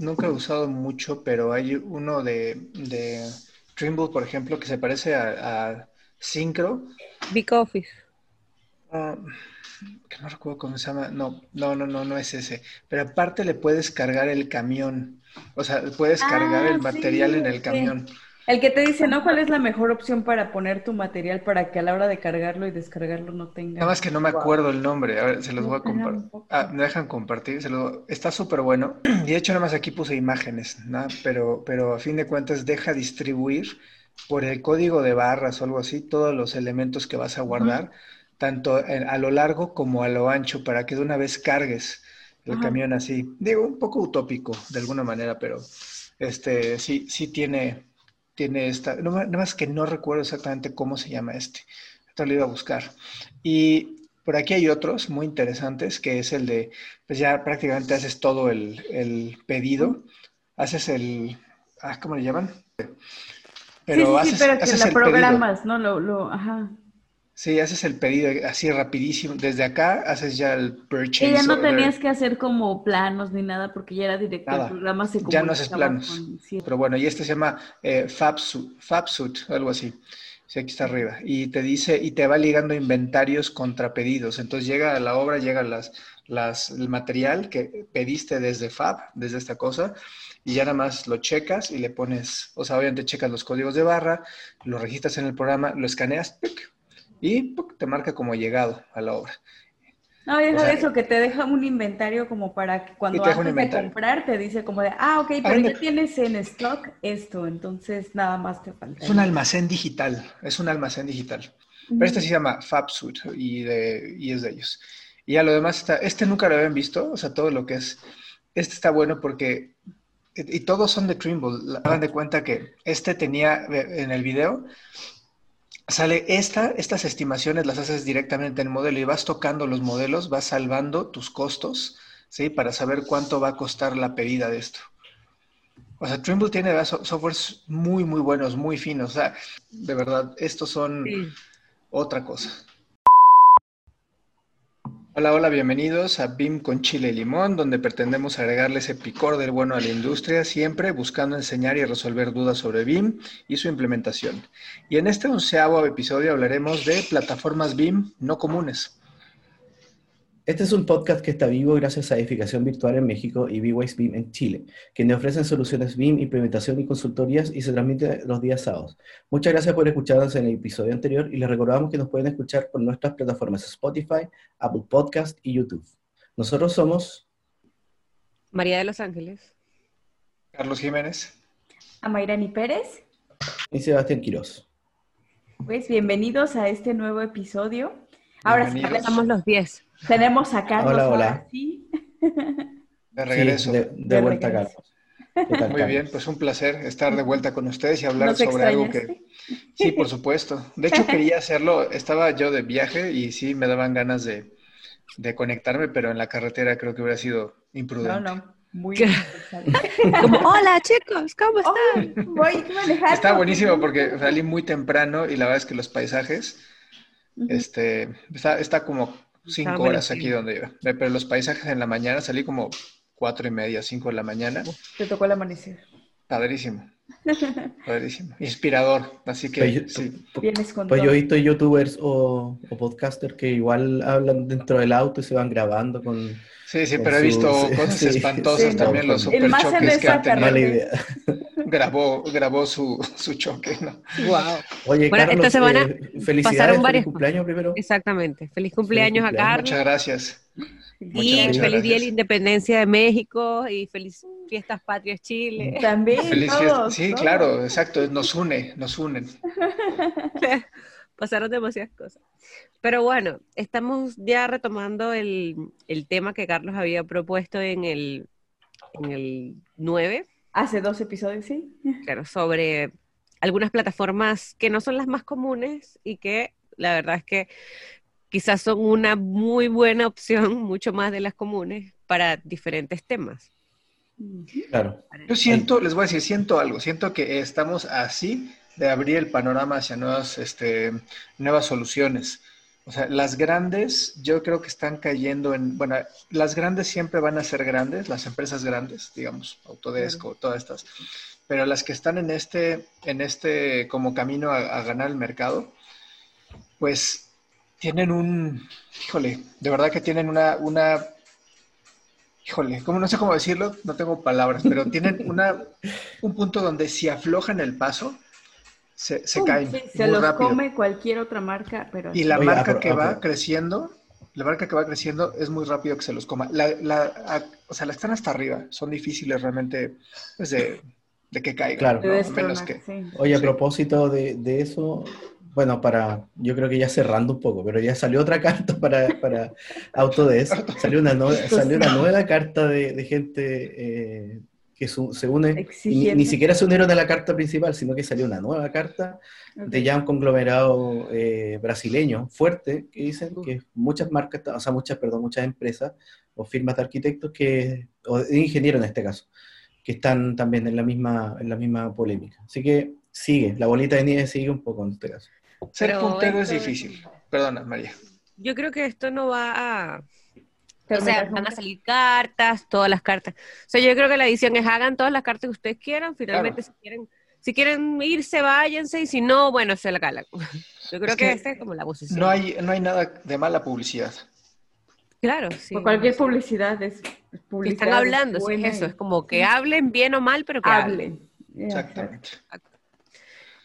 Nunca he usado mucho, pero hay uno de, de Trimble, por ejemplo, que se parece a, a Synchro. Big Office. Ah, que no recuerdo cómo se llama. No, no, no, no, no es ese. Pero aparte le puedes cargar el camión. O sea, puedes cargar Ah, el material sí, en el sí. El que te dice, ¿no? ¿Cuál es la mejor opción para poner tu material para que a la hora de cargarlo y descargarlo no tenga... Nada más que no me acuerdo el nombre. A ver, se los voy a compartir. Ah, me dejan compartir. Se lo... Está súper bueno. Y de hecho, nada más aquí puse imágenes, ¿no? Pero, pero a fin de cuentas deja distribuir por el código de barras o algo así todos los elementos que vas a guardar, tanto en- a lo largo como a lo ancho, para que de una vez cargues el Ajá. camión así. Digo, un poco utópico de alguna manera, pero este sí, sí tiene, tiene esta. Nada más que no recuerdo exactamente cómo se llama este. Esto lo iba a buscar. Y por aquí hay otros muy interesantes, que es el de, pues ya prácticamente haces todo el, el pedido, haces el, ah, ¿cómo le llaman? Pero sí, sí, haces, sí, pero que la el pedido. programas, ¿no? Lo, lo, ajá. Sí, haces el pedido así rapidísimo. Desde acá haces ya el purchase Y ya no order. tenías que hacer como planos ni nada porque ya era directo, el programa se Ya no haces planos. con- sí. Pero bueno, y este se llama eh, FabSuit, FabSuit, algo así. Sí, aquí está arriba. Y te dice, y te va ligando inventarios contra pedidos. Entonces llega a la obra, llega las, las, el material que pediste desde Fab, desde esta cosa, y ya nada más lo checas y le pones, o sea, obviamente checas los códigos de barra, lo registras en el programa, lo escaneas, ¡pic! Y ¡puc! te marca como llegado a la obra. No, deja O sea, de eso, que te deja un inventario como para que cuando antes de comprar te dice como de, ah, ok, pero ya tienes en stock esto, entonces nada más te falta. Es un almacén digital, es un almacén digital. Pero este se llama FabSuit y, de, y es de ellos. Y ya lo demás está, este nunca lo habían visto, o sea, todo lo que es, este está bueno porque, y y todos son de Trimble, hagan de cuenta que este tenía eh, en el video, sale esta, estas estimaciones las haces directamente en el modelo y vas tocando los modelos, vas salvando tus costos, ¿sí? Para saber cuánto va a costar la pedida de esto. O sea, Trimble tiene softwares muy, muy buenos, muy finos. O sea, de verdad, estos son Sí. otra cosa. Hola, hola, bienvenidos a BIM con chile y limón, donde pretendemos agregarle ese picor del bueno a la industria, siempre buscando enseñar y resolver dudas sobre BIM y su implementación. Y en este onceavo episodio hablaremos de plataformas BIM no comunes. Este es un podcast que está vivo gracias a Edificación Virtual en México y B-Wise BIM en Chile, quienes ofrecen soluciones BIM, implementación y consultorías y se transmite los días sábados. Muchas gracias por escucharnos en el episodio anterior y les recordamos que nos pueden escuchar por nuestras plataformas Spotify, Apple Podcast y YouTube. Nosotros somos María de Los Ángeles. Carlos Jiménez. A Mayrani Pérez, y Sebastián Quiroz. pues bienvenidos a este nuevo episodio. Ahora sí. Estamos los 10. Tenemos a Carlos Hola, hola. ahora sí. De regreso. Sí, de, de De vuelta, regreso. Carlos. ¿Qué tal, Muy Carlos? bien, pues un placer estar de vuelta con ustedes y hablar ¿Nos sobre algo que... Sí, por supuesto. De hecho, quería hacerlo. Estaba yo de viaje y sí me daban ganas de, de conectarme, pero en la carretera creo que hubiera sido No, imprudente. no, muy ¿Qué? necesario. Como, hola chicos, ¿cómo están? Ay, voy manejando. Está buenísimo porque salí muy temprano y la verdad es que los paisajes, este, está, está como cinco Está horas aquí donde iba. Pero los paisajes en la mañana salí como cuatro y media, cinco de la mañana. Te tocó el amanecer. Padrísimo, padrísimo. Inspirador. Así que Pues yo- sí. Vienes con Pues yo he visto youtubers o, o podcasters que igual hablan dentro del auto y se van grabando con... Sí, sí, pero he visto su- cosas sí, espantosas sí, también, no, los superchoques que han tenido. Mala carretera. idea. Grabó, grabó su, su choque, ¿no? Wow. Oye, Bueno, Carlos, esta semana eh, felicidades, pasaron feliz cumpleaños primero. Exactamente. Feliz cumpleaños a cumpleaños. Carlos. Muchas gracias. Y Muchas, feliz Día de la. Independencia de México y feliz Fiestas Patrias Chile. También, Feliz todos, Sí, todos. claro, exacto, nos une, nos unen. Pasaron demasiadas cosas. Pero bueno, estamos ya retomando el, el tema que Carlos había propuesto en el, en el 9. Hace dos episodios, sí. Claro, sobre algunas plataformas que no son las más comunes y que la verdad es que quizás son una muy buena opción, mucho más de las comunes, para diferentes temas. Claro. Yo siento, les voy a decir, siento algo, siento que estamos así de abrir el panorama hacia nuevas, este, nuevas soluciones. O sea, las grandes, yo creo que están cayendo en, bueno, las grandes siempre van a ser grandes, las empresas grandes, digamos, Autodesk o todas estas, pero las que están en este, en este como camino a, ganar el mercado, pues tienen un, híjole, de verdad que tienen una, una, híjole, como no sé cómo decirlo, no tengo palabras, pero tienen una, un punto donde si aflojan el paso, se, se caen. se los come cualquier otra marca, pero... Y la marca que va creciendo, la marca que va creciendo es muy rápido que se los coma. La, la, o sea, las están hasta arriba, son difíciles realmente pues, de, de que caigan. Claro. Menos que, Oye, a propósito de, de, eso, bueno, para, yo creo que ya cerrando un poco, pero ya salió otra carta para, para Autodesk, salió una, salió una nueva carta de, de gente eh, que se une, ni, siquiera se unieron a la carta principal, sino que salió una nueva carta de ya un conglomerado eh, brasileño fuerte, que dicen que muchas marcas, o sea, muchas, perdón, muchas empresas o firmas de arquitectos que, o de ingenieros en este caso, que están también en la misma, en la misma polémica. Así que sigue, la bolita de nieve sigue un poco en este caso. Ser puntero es difícil. Perdona, María. Yo creo que esto no va a... o sea, van a salir cartas, todas las cartas. O sea, yo creo que la edición es hagan todas las cartas que ustedes quieran. Finalmente, si quieren si quieren irse, váyanse, y si no, bueno, se la calan. Yo creo que, esa es como la posición. No hay, no hay nada de mala publicidad. Claro, sí. cualquier publicidad es publicidad. Están hablando, es eso, es como que hablen bien o mal, pero que hablen. Exactamente.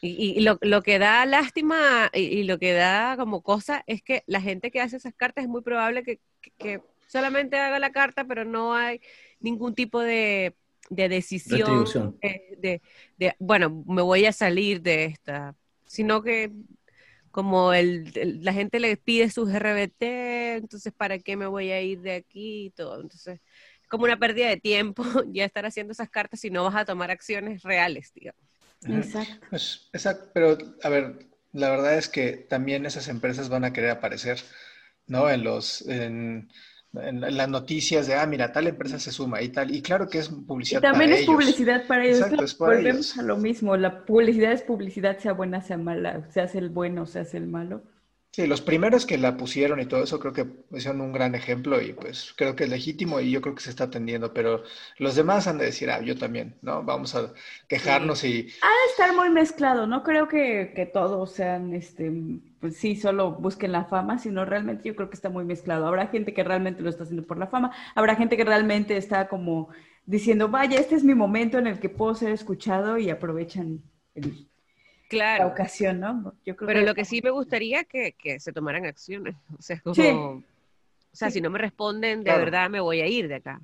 Y, lo, lo, que da lástima y, lo que da como cosa es que la gente que hace esas cartas es muy probable que, que, solamente haga la carta, pero no hay ningún tipo de, de decisión eh, de, de, bueno, me voy a salir de esta, sino que como el, la gente le pide sus RBT, entonces ¿para qué me voy a ir de aquí y todo? Entonces, como una pérdida de tiempo ya estar haciendo esas cartas si no vas a tomar acciones reales, digamos. Exacto. Pues, exacto, pero a ver, la verdad es que también esas empresas van a querer aparecer, ¿no? En los, en, en, las noticias de, ah, mira, tal empresa se suma y tal. Y claro que es publicidad y también es publicidad para ellos. Exacto, es Volvemos a lo mismo. La publicidad es publicidad, sea buena, sea mala, se hace el bueno, se hace el malo. Sí, los primeros que la pusieron y todo eso creo que son un gran ejemplo y pues creo que es legítimo y yo creo que se está atendiendo, pero los demás han de decir, ah, yo también, ¿no? Vamos a quejarnos y... Ha de estar muy mezclado, no creo que, que todos sean, este, pues sí, solo busquen la fama, sino realmente yo creo que está muy mezclado. Habrá gente que realmente lo está haciendo por la fama, habrá gente que realmente está como diciendo, vaya, este es mi momento en el que puedo ser escuchado y aprovechan el claro. la ocasión, ¿no? Yo creo Pero lo que sí me gustaría que, que se tomaran acciones. O sea, como, o sea, si no me responden, de verdad me voy a ir de acá.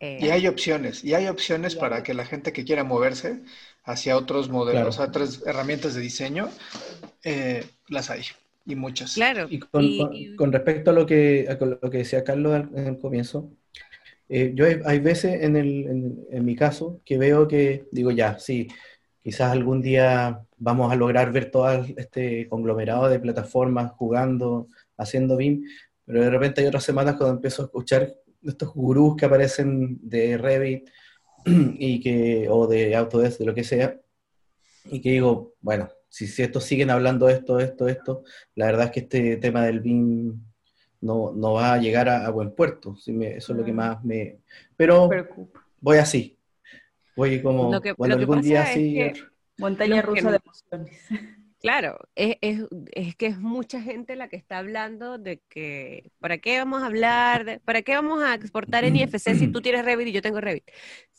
y hay opciones, y hay opciones para que la gente que quiera moverse hacia otros modelos, otras herramientas de diseño, eh, las hay, y muchas. Claro. Y con, respecto a lo, que, a lo que decía Carlos en el comienzo, eh, yo hay, veces en, el, en, en, mi caso que veo que digo, ya, sí, quizás algún día vamos a lograr ver todo este conglomerado de plataformas jugando, haciendo BIM, pero de repente hay otras semanas cuando empiezo a escuchar estos gurús que aparecen de Revit y que, o de Autodesk, de lo que sea, y que digo, bueno, si, si estos siguen hablando esto, esto, esto, la verdad es que este tema del BIM no, no va a llegar a, buen puerto. eso es lo que más me... Pero voy así, Oye, como lo que, bueno, algún día sí. Montaña rusa de emociones. Claro, es, es, es, que es mucha gente la que está hablando de que, ¿para qué vamos a hablar? De, ¿Para qué vamos a exportar en IFC si tú tienes Revit y yo tengo Revit?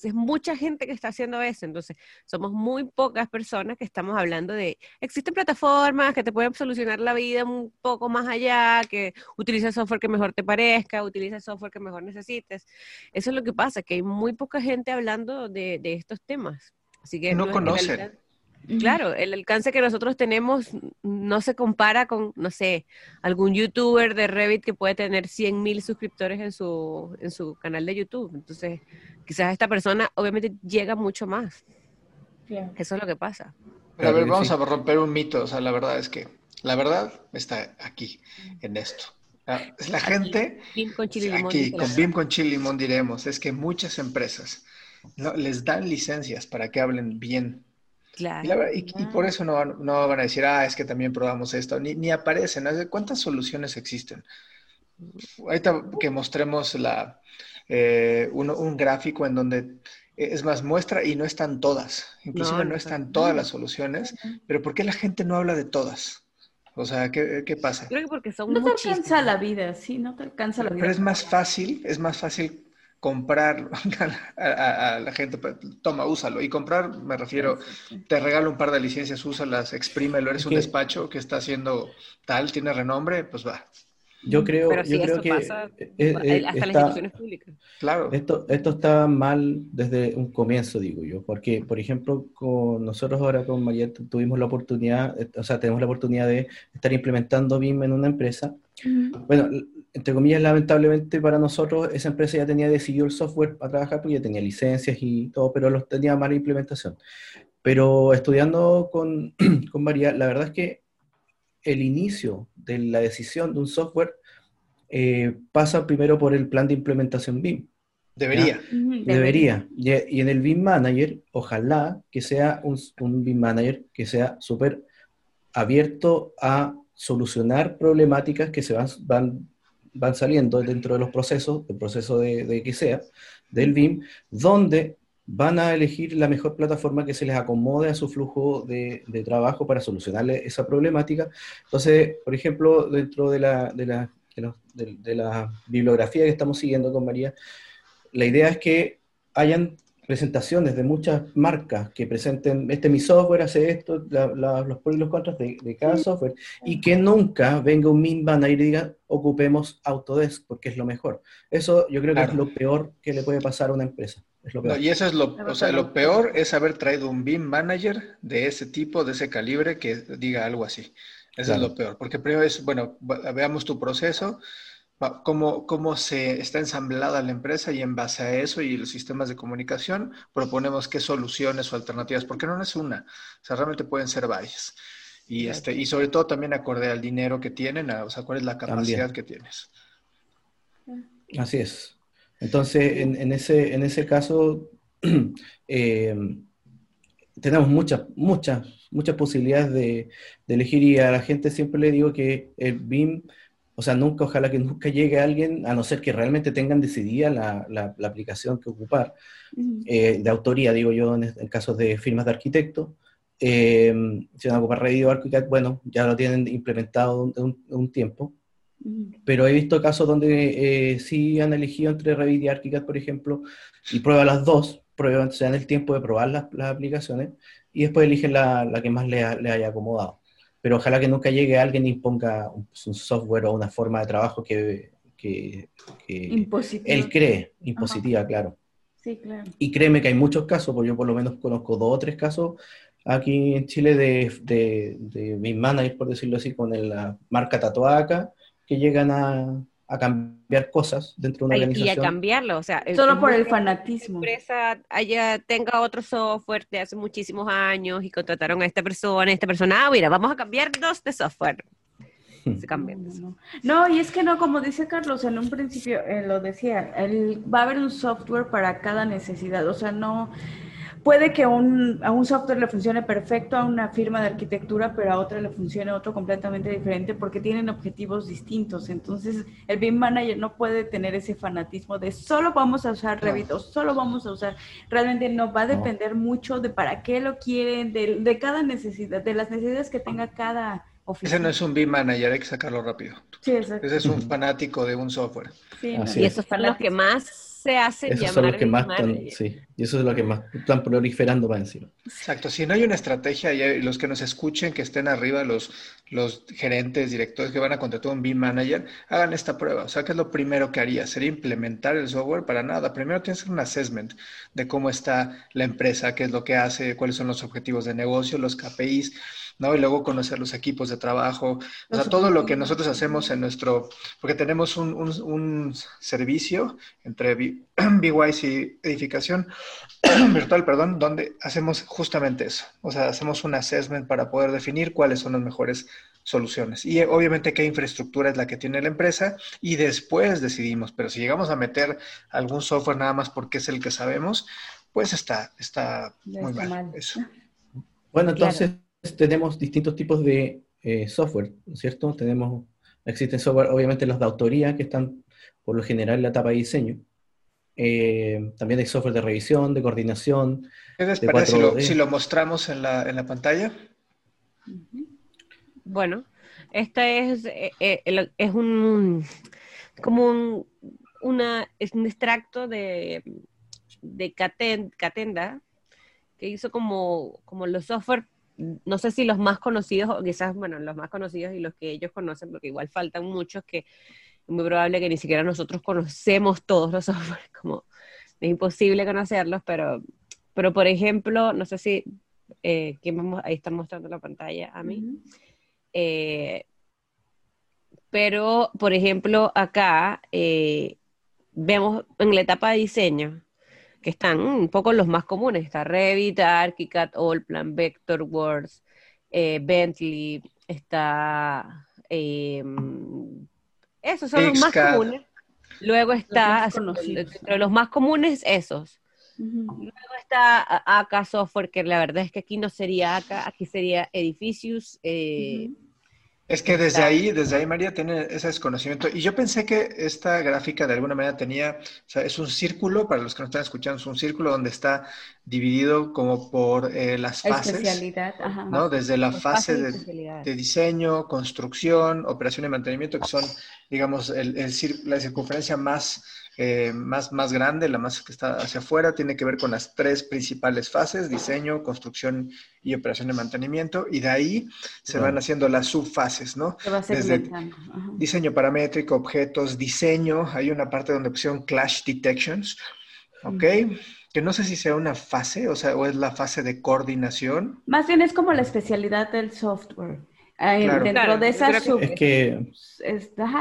Es mucha gente que está haciendo eso, entonces somos muy pocas personas que estamos hablando de, existen plataformas que te pueden solucionar la vida un poco más allá, que utiliza software que mejor te parezca, utiliza software que mejor necesites. Eso es lo que pasa, que hay muy poca gente hablando de, de estos temas. Así que no conocen Claro, el alcance que nosotros tenemos no se compara con, no sé, algún youtuber de Revit que puede tener 100 mil suscriptores en su, en su canal de YouTube. Entonces, quizás esta persona obviamente llega mucho más. Eso es lo que pasa. Pero a ver, vamos a romper un mito. O sea, la verdad es que la verdad está aquí, en esto. Ah, la gente, BIM con chile limón, aquí, con BIM con chile limón diremos, es que muchas empresas no, les dan licencias para que hablen bien. Claro. Y, por eso no van, no van, a decir, ah, es que también probamos esto, ni, ni aparecen. ¿Cuántas soluciones existen? Ahorita que mostremos la, eh, un, gráfico en donde es más, muestra y no están todas. Inclusive no, están todas las soluciones, pero ¿por qué la gente no habla de todas? O sea, ¿qué, qué pasa? Creo que porque son No te alcanza la vida, sí, no te alcanza la vida. Pero es más fácil, es más fácil comprar a, la gente, pues, toma, úsalo. Y comprar, me refiero, te regalo un par de licencias, úsalas, exprímelo, eres un despacho que está haciendo tal, tiene renombre, pues va. Yo creo, yo creo que pasa eh, eh, hasta las instituciones públicas. Claro. Esto, esto está mal desde un comienzo, digo yo, porque, por ejemplo, con nosotros ahora con María tuvimos la oportunidad, eh, o sea, tenemos la oportunidad de estar implementando BIM en una empresa. Bueno, entre comillas, lamentablemente para nosotros, esa empresa ya tenía decidido el software para trabajar porque ya tenía licencias y todo, pero los tenía mala implementación. Pero estudiando con, con María, la verdad es que el inicio de la decisión de un software eh, pasa primero por el plan de implementación BIM. Debería. Debería. Y, en el BIM Manager, ojalá que sea un, un BIM Manager que sea súper abierto a solucionar problemáticas que se van, van, van, saliendo dentro de los procesos, el proceso de, de que sea, del BIM, donde van a elegir la mejor plataforma que se les acomode a su flujo de, trabajo para solucionarle esa problemática. Entonces, por ejemplo, dentro de la, de la, de la bibliografía que estamos siguiendo con María, la idea es que hayan presentaciones de muchas marcas que presenten, este mi software hace esto, los pros y los contras de, cada software, y que nunca venga un min banner y diga, ocupemos Autodesk, porque es lo mejor. Eso yo creo que es lo peor que le puede pasar a una empresa. y eso es lo, o sea, lo peor es haber traído un BIM manager de ese tipo, de ese calibre, que diga algo así. Eso es lo peor, porque primero es, bueno, veamos tu proceso, cómo, cómo se está ensamblada la empresa y en base a eso y los sistemas de comunicación proponemos qué soluciones o alternativas, porque no es una, o sea, realmente pueden ser varias. Y, este, y sobre todo también acorde al dinero que tienen, o sea, cuál es la capacidad que tienes. Así es. Entonces, en, ese, en ese caso, eh, tenemos muchas, muchas, muchas posibilidades de, de, elegir y a la gente siempre le digo que el BIM o sea, nunca, ojalá que nunca llegue alguien, a no ser que realmente tengan decidida la, la, aplicación que ocupar, eh, de autoría, digo yo, en, casos de firmas de arquitecto. Eh, si van a ocupar Revit o ArchiCAD, bueno, ya lo tienen implementado un, un, tiempo. Pero he visto casos donde eh, sí han elegido entre Revit y ArchiCAD, por ejemplo, y prueban las dos, prueban, se dan el tiempo de probar las, las aplicaciones y después eligen la, la que más le, le haya acomodado pero ojalá que nunca llegue alguien y ponga un, software o una forma de trabajo que, que, él cree, impositiva, claro. Sí, claro. Y créeme que hay muchos casos, porque yo por lo menos conozco dos o tres casos aquí en Chile de, de, de mis managers, por decirlo así, con la marca Tatuaca, que llegan a, a cambiar cosas dentro de una organización. Y a cambiarlo, o sea, solo por el fanatismo. La empresa haya, tenga otro software de hace muchísimos años y contrataron a esta persona, esta persona, ah, mira, vamos a cambiarnos de software. Se cambian. No, no, y es que no, como dice Carlos, en un principio eh, lo decía, el, va a haber un software para cada necesidad, o sea, no Puede que un, a un software le funcione perfecto a una firma de arquitectura, pero a otra le funcione otro completamente diferente porque tienen objetivos distintos. Entonces, el BIM Manager no puede tener ese fanatismo de solo vamos a usar Revit o solo vamos a usar. Realmente no va a depender mucho de para qué lo quieren, de, de cada necesidad, de las necesidades que tenga cada Oficina. Ese no es un BIM manager, hay que sacarlo rápido. Sí, exacto. Ese es un fanático de un software. Sí, y esos son los que más se hacen Esos son los que más están, sí, Y eso es lo que más están proliferando para encima. Exacto, si no hay una estrategia y los que nos escuchen, que estén arriba, los, los gerentes, directores que van a contratar un BIM manager, hagan esta prueba. O sea, ¿qué es lo primero que haría? ¿Sería implementar el software? Para nada. Primero tienes que hacer un assessment de cómo está la empresa, qué es lo que hace, cuáles son los objetivos de negocio, los KPIs ¿no? Y luego conocer los equipos de trabajo, o sea, todo lo que nosotros hacemos en nuestro, porque tenemos un, un, servicio entre BYC y edificación virtual, perdón, donde hacemos justamente eso, o sea, hacemos un assessment para poder definir cuáles son las mejores soluciones. Y obviamente qué infraestructura es la que tiene la empresa y después decidimos, pero si llegamos a meter algún software nada más porque es el que sabemos, pues está, está muy mal, eso. Bueno, entonces tenemos distintos tipos de eh, software, ¿cierto? Tenemos, existen software, obviamente los de autoría, que están por lo general en la etapa de diseño. Eh, también hay software de revisión, de coordinación. ¿Qué les parece si lo, mostramos en la, en la pantalla? Bueno, este es, eh, es un como un, una, es un extracto de, de Catenda que hizo como, como los software no sé si los más conocidos, o quizás, bueno, los más conocidos y los que ellos conocen, porque igual faltan muchos que es muy probable que ni siquiera nosotros conocemos todos los software, como es imposible conocerlos, pero, pero por ejemplo, no sé si, eh, vamos, ahí está mostrando la pantalla a mí, eh, pero por ejemplo, acá eh, vemos en la etapa de diseño, que están un poco los más comunes. Está Revit, ArchiCAD, Allplan, Vectorworks, eh, Bentley, está... Eh, esos son los más comunes. Luego está, entre los más comunes, esos. Luego está AK Software, que la verdad es que aquí no sería AK, aquí sería Edificius. Eh, es que desde ahí, desde ahí María tiene ese desconocimiento. Y yo pensé que esta gráfica de alguna manera tenía, o sea, es un círculo, para los que nos están escuchando, es un círculo donde está dividido como por eh, las fases. Especialidad, ajá. ¿no? Desde la fase de, diseño, construcción, operación y mantenimiento, que son, digamos, el, la circunferencia más eh, más, más grande, la más que está hacia afuera, tiene que ver con las tres principales fases, diseño, construcción y operación de mantenimiento, y de ahí se van haciendo las subfases, ¿no? Desde diseño paramétrico, objetos, diseño, hay una parte donde pusieron clash detections, ¿ok? Que no sé si sea una fase, o sea, o es la fase de coordinación. Más bien es como la especialidad del software. dentro de esas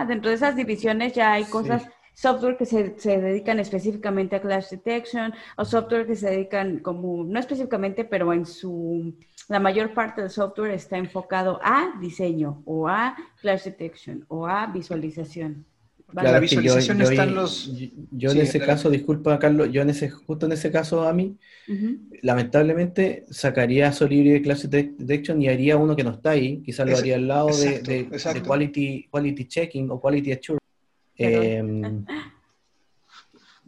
dentro de esas divisiones ya hay cosas software que se, dedican específicamente a clash detection o software que se dedican como, no específicamente, pero en su, la mayor parte del software está enfocado a diseño o a clash detection o a visualización. La visualización yo, están los... Yo, en ese caso, disculpa Carlos, yo en ese, justo en ese caso a mí, lamentablemente sacaría Solibri de Clash Detection y haría uno que no está ahí, quizás lo haría al lado de, de, quality, quality Checking o Quality Assurance Em,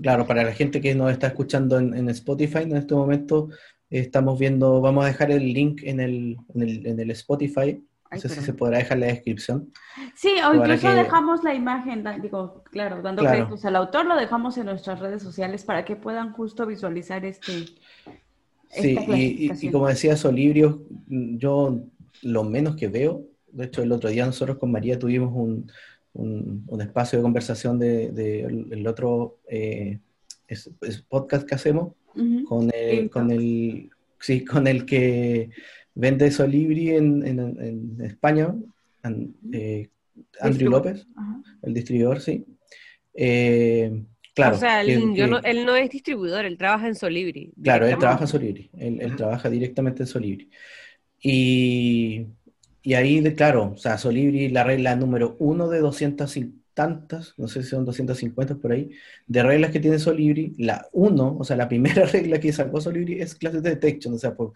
claro, para la gente que nos está escuchando en, Spotify, en este momento estamos viendo, vamos a dejar el link en el, en el, Spotify. No sé si se podrá dejar la descripción. Sí, o incluso dejamos la imagen, digo, claro, dando créditos al autor, lo dejamos en nuestras redes sociales para que puedan justo visualizar este. Sí, y, como decía Solibrio, yo lo menos que veo, de hecho el otro día nosotros con María tuvimos un, un, espacio de conversación del de, el otro eh, podcast que hacemos con, el, con, el, sí, con el que vende Solibri en, en, España, eh, Andrew López, el distribuidor, sí. Eh, claro. O sea, él no es distribuidor, él trabaja en Solibri. Claro, él trabaja en Solibri, él, él trabaja directamente en Solibri. Y y ahí, claro, o sea, Solibri, la regla número uno de 200 y tantas, no sé si son 250 por ahí, de reglas que tiene Solibri, la uno, o sea, la primera regla que sacó Solibri es Clash Detection, o sea, por,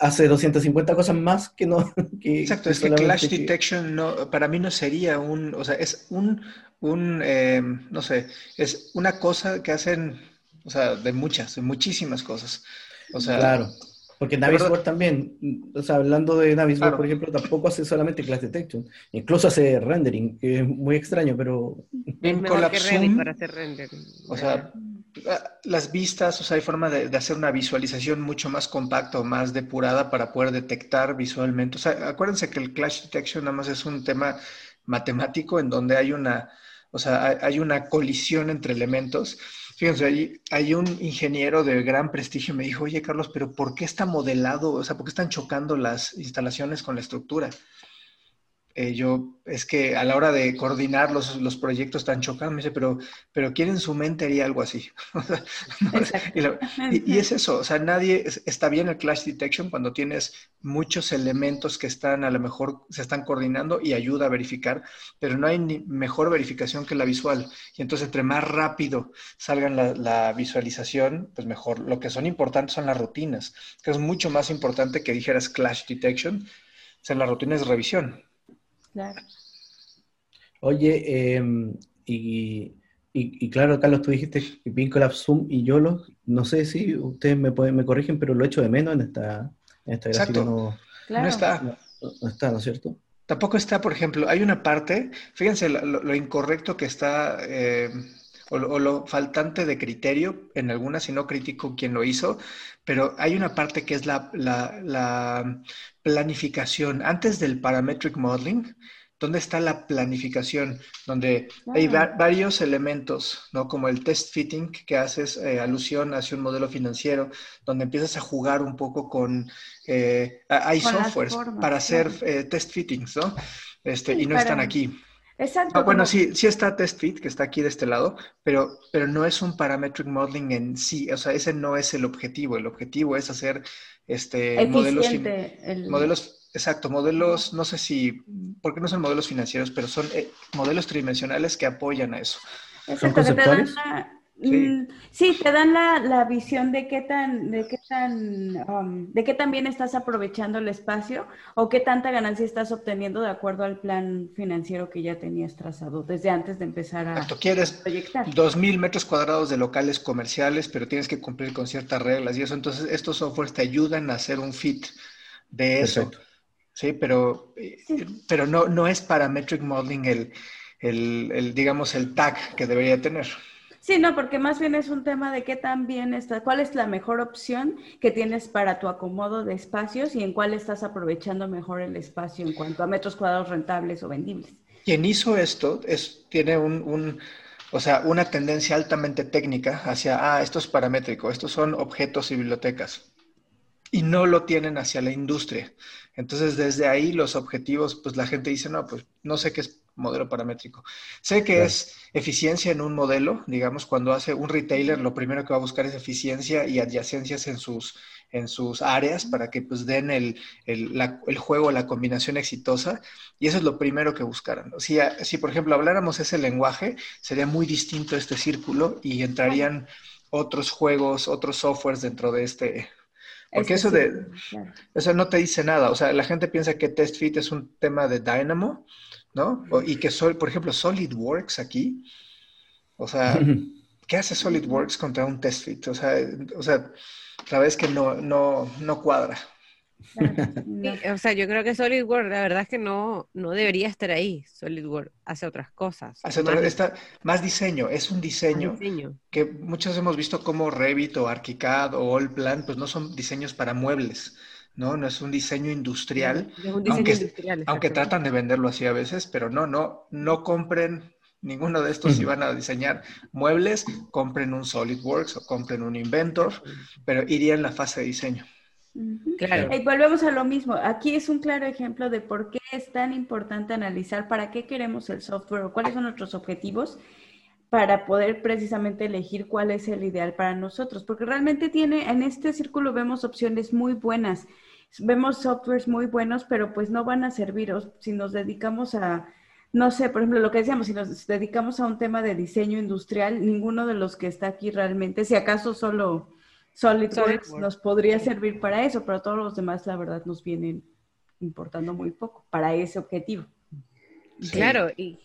hace 250 cosas más que no... Exacto, es que Clash Detection no, para mí no sería un, o sea, es un, un eh, no sé, es una cosa que hacen, o sea, de muchas, de muchísimas cosas. O sea, claro. Porque Navisworks también, o sea, hablando de Navisworks, por ejemplo, tampoco hace solamente class detection, incluso hace rendering, que es muy extraño, pero... Collapse Zoom, para hacer rendering. O sea, las vistas, o sea, hay forma de, hacer una visualización mucho más compacta o más depurada para poder detectar visualmente. O sea, acuérdense que el clash detection nada más es un tema matemático en donde hay una, o sea, hay, una colisión entre elementos. Fíjense, hay, hay, un ingeniero de gran prestigio me dijo, oye Carlos, pero ¿por qué está modelado? O sea, ¿por qué están chocando las instalaciones con la estructura? Eh, yo, es que a la hora de coordinar los, los proyectos tan chocantes, me dice, pero, pero ¿quién en su mente haría algo así? y, y, es eso, o sea, nadie, está bien el clash detection cuando tienes muchos elementos que están, a lo mejor se están coordinando y ayuda a verificar, pero no hay ni mejor verificación que la visual. Y entonces, entre más rápido salgan la, la visualización, pues mejor. Lo que son importantes son las rutinas, que es mucho más importante que dijeras clash detection, o sea, las rutinas de revisión. Oye, em, y, claro, Carlos, tú dijiste Vincolab Zoom y YOLO, no sé si ustedes me, pueden, me corrigen, pero lo echo de menos en esta, en esta Exacto. No, no, está. No, está, ¿no es cierto? Tampoco está, por ejemplo, hay una parte, fíjense lo, incorrecto que está, eh, o, lo, faltante de criterio en algunas, si no critico quien lo hizo, pero hay una parte que es la, la planificación. Antes del parametric modeling, ¿Dónde está la planificación? Donde hay varios elementos, ¿no? Como el test fitting, que haces eh, alusión hacia un modelo financiero, donde empiezas a jugar un poco con... Eh, hay softwares para hacer eh, test fittings, ¿no? Este, y no están aquí. Exacto. Ah, bueno, sí, sí está test fit, que está aquí de este lado, pero, pero no es un parametric modeling en sí. O sea, ese no es el objetivo. El objetivo es hacer este, modelos, modelos Exacto, modelos, no sé si, porque no son modelos financieros, pero son eh, modelos tridimensionales que apoyan a eso. ¿Son conceptuales? Mm, sí. te dan la, visión de qué tan, de qué tan, um, de qué tan bien estás aprovechando el espacio o qué tanta ganancia estás obteniendo de acuerdo al plan financiero que ya tenías trazado desde antes de empezar a Exacto. quieres proyectar. Dos mil metros cuadrados de locales comerciales, pero tienes que cumplir con ciertas reglas y eso. Entonces, estos softwares te ayudan a hacer un fit de eso. Sí, pero, pero no, no es parametric modeling el, el, digamos, el tag que debería tener. Sí, no, porque más bien es un tema de qué tan bien está, cuál es la mejor opción que tienes para tu acomodo de espacios y en cuál estás aprovechando mejor el espacio en cuanto a metros cuadrados rentables o vendibles. Quien hizo esto es, tiene un, un o sea, una tendencia altamente técnica hacia, ah, esto es paramétrico, estos son objetos y bibliotecas y no lo tienen hacia la industria. Entonces, desde ahí los objetivos, pues la gente dice, no, pues no sé qué es modelo paramétrico. Sé que es eficiencia en un modelo, digamos, cuando hace un retailer, lo primero que va a buscar es eficiencia y adyacencias en sus, en sus áreas para que pues den el, el, el juego, la combinación exitosa, y eso es lo primero que buscaran. Si, si, por ejemplo, habláramos ese lenguaje, sería muy distinto este círculo y entrarían otros juegos, otros softwares dentro de este, porque eso de, eso no te dice nada. O sea, la gente piensa que Test Fit es un tema de Dynamo, ¿no? y que, soy, por ejemplo, SolidWorks aquí, o sea, ¿qué hace SolidWorks contra un Test Fit? O sea, o sea la vez que no, no, no cuadra o sea, yo creo que SolidWorks, la verdad es que no, no debería estar ahí. SolidWorks hace otras cosas. Hace más, más diseño, es un diseño, que muchos hemos visto como Revit o ArchiCAD o Allplan, pues no son diseños para muebles. ¿No? No es un diseño industrial, aunque, aunque tratan de venderlo así a veces, pero no, no, no compren ninguno de estos si van a diseñar muebles, compren un SolidWorks o compren un Inventor, pero iría en la fase de diseño. Claro. Y volvemos a lo mismo. Aquí es un claro ejemplo de por qué es tan importante analizar para qué queremos el software o cuáles son nuestros objetivos para poder precisamente elegir cuál es el ideal para nosotros. Porque realmente tiene, en este círculo vemos opciones muy buenas, vemos softwares muy buenos, pero pues no van a servir si nos dedicamos a, no sé, por ejemplo, lo que decíamos, si nos dedicamos a un tema de diseño industrial, ninguno de los que está aquí realmente, si acaso solo SolidWorks nos podría servir para eso, pero todos los demás, la verdad, nos vienen importando muy poco para ese objetivo. Claro, y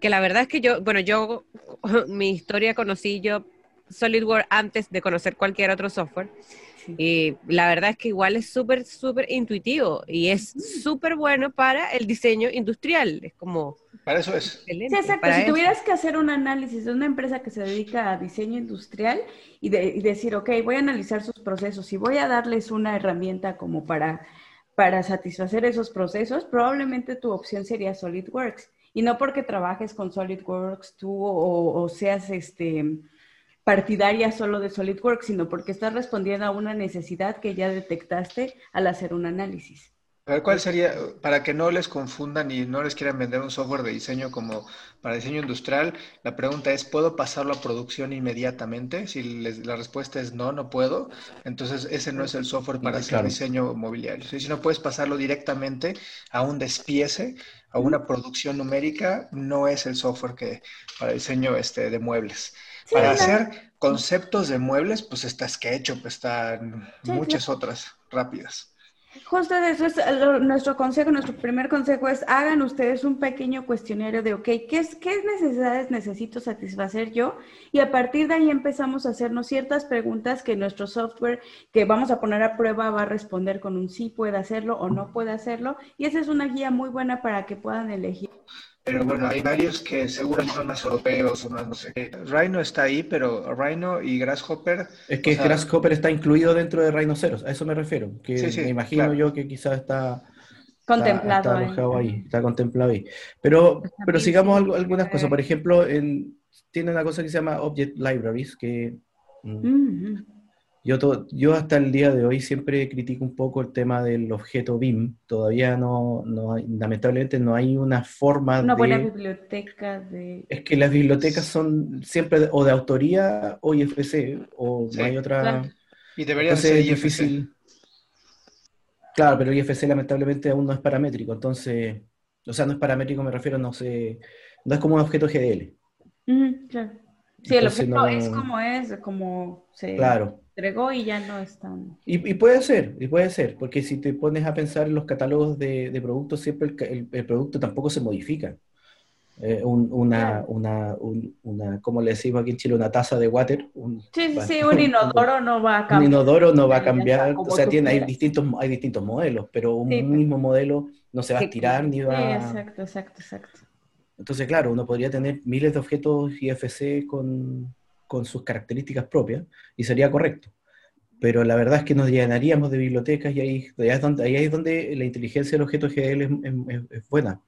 que la verdad es que yo, bueno, yo, mi historia conocí yo SolidWorks antes de conocer cualquier otro software. Y la verdad es que igual es súper, súper intuitivo y es súper bueno para el diseño industrial. Es como, Para eso es. Sí, exacto. si tuvieras que hacer un análisis de una empresa que se dedica a diseño industrial y, y, decir, ok, voy a analizar sus procesos y voy a darles una herramienta como para, para satisfacer esos procesos, probablemente tu opción sería SolidWorks. Y no porque trabajes con SolidWorks tú o, o seas este partidaria solo de SolidWorks, sino porque estás respondiendo a una necesidad que ya detectaste al hacer un análisis. A ver, ¿cuál sería, para que no les confundan y no les quieran vender un software de diseño como para diseño industrial, la pregunta es, ¿puedo pasarlo a producción inmediatamente? Si la respuesta es no, no puedo, entonces ese no es el software para hacer diseño mobiliario. Si no puedes pasarlo directamente a un despiece, a una producción numérica, no es el software que para diseño este, de muebles. Para hacer conceptos de muebles, pues está Sketchup, pues están muchas otras rápidas. Justo eso es nuestro consejo, nuestro primer consejo es hagan ustedes un pequeño cuestionario de, ok, ¿qué, es, ¿qué necesidades necesito satisfacer yo? Y a partir de ahí empezamos a hacernos ciertas preguntas que nuestro software que vamos a poner a prueba va a responder con un sí puede hacerlo o no puede hacerlo. Y esa es una guía muy buena para que puedan elegir pero bueno, hay varios que seguro son más europeos o más no sé qué. Rhino está ahí, pero Rhino y Grasshopper. Es que Grasshopper está incluido dentro de Rhino Ceros, a eso me refiero. Que me imagino yo que quizás está. Contemplado. Está, ahí. está contemplado ahí. Pero, pero sigamos algunas cosas. Por ejemplo, en, tiene una cosa que se llama Object Libraries, que. Mm, yo, yo hasta el día de hoy siempre critico un poco el tema del objeto BIM. Todavía no, no lamentablemente no hay una forma una buena biblioteca de... Es que las bibliotecas son siempre o de autoría o IFC, o no hay otra... Y debería ser IFC. difícil. Claro, pero IFC lamentablemente aún no es paramétrico, entonces... O sea, no es paramétrico, me refiero, no sé... No es como un objeto GDL. claro. Sí, el objeto es como es, como se... Claro entregó y ya no están. Y, y, puede ser, y puede ser, porque si te pones a pensar en los catálogos de, de productos, siempre el, el, producto tampoco se modifica. Eh, una, una, una, como le decimos aquí en Chile, una taza de water. Un, sí, sí, un inodoro no va a cambiar. Un inodoro no va a cambiar, o sea, tiene, hay, distintos, hay distintos modelos, pero un mismo modelo no se va a estirar ni va Sí, exacto, exacto, exacto. Entonces, claro, uno podría tener miles de objetos IFC con, con sus características propias y sería correcto. Pero la verdad es que nos llenaríamos de bibliotecas y ahí, es, donde, ahí es donde la inteligencia del objeto GL es, buena,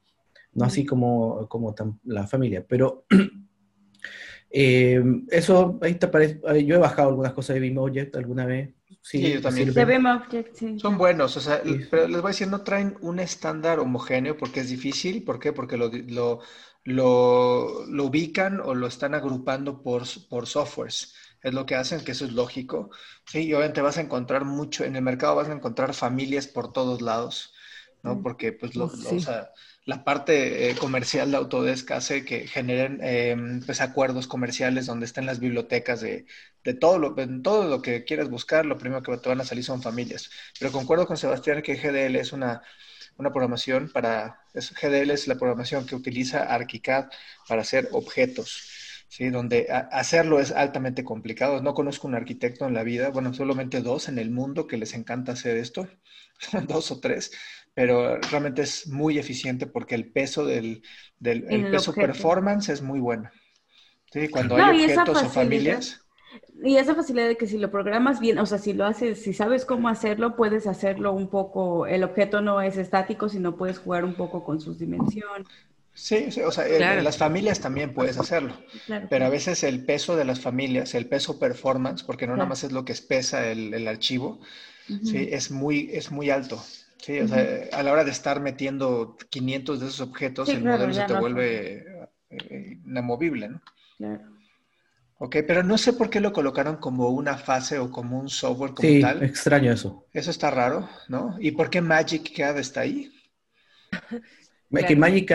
no así como, como la familia. Pero eh, eso, ahí parece, yo he bajado algunas cosas de BeamObject alguna vez. Sí, yo también. Son buenos, o sea, pero les voy a decir, no traen un estándar homogéneo porque es difícil. ¿Por qué? Porque lo, lo, lo, lo, ubican o lo están agrupando por, por softwares. Es lo que hacen, que eso es lógico. Sí, y obviamente vas a encontrar mucho, en el mercado vas a encontrar familias por todos lados, ¿no? Mm. Porque pues, lo, o sea, la parte eh, comercial de Autodesk hace que generen em, pues, acuerdos comerciales donde estén las bibliotecas de, de todo, lo, todo lo que quieras buscar, lo primero que te van a salir son familias. Pero concuerdo con Sebastián que GDL es una una programación para, GDL es la programación que utiliza ArchiCAD para hacer objetos, ¿sí? donde hacerlo es altamente complicado. No conozco un arquitecto en la vida, bueno, solamente dos en el mundo que les encanta hacer esto, dos o tres, pero realmente es muy eficiente porque el peso del, del el peso performance es muy bueno. ¿sí? Cuando hay objetos o familias y esa facilidad de que si lo programas bien, o sea, si lo haces, si sabes cómo hacerlo, puedes hacerlo un poco, el objeto no es estático, sino puedes jugar un poco con sus dimensiones. Sí, o sea, en las familias también puedes hacerlo, pero a veces el peso de las familias, el peso performance, porque no nada más es lo que pesa el, el archivo, sí, es muy, es muy alto. Sí, o sea, a la hora de estar metiendo 500 de esos objetos, el modelo se te vuelve eh, inamovible, ¿no? Claro. Ok, pero no sé por qué lo colocaron como una fase o como un software como sí, tal. extraño eso. Eso está raro, ¿no? ¿Y por qué Magic CAD está ahí? Que Magic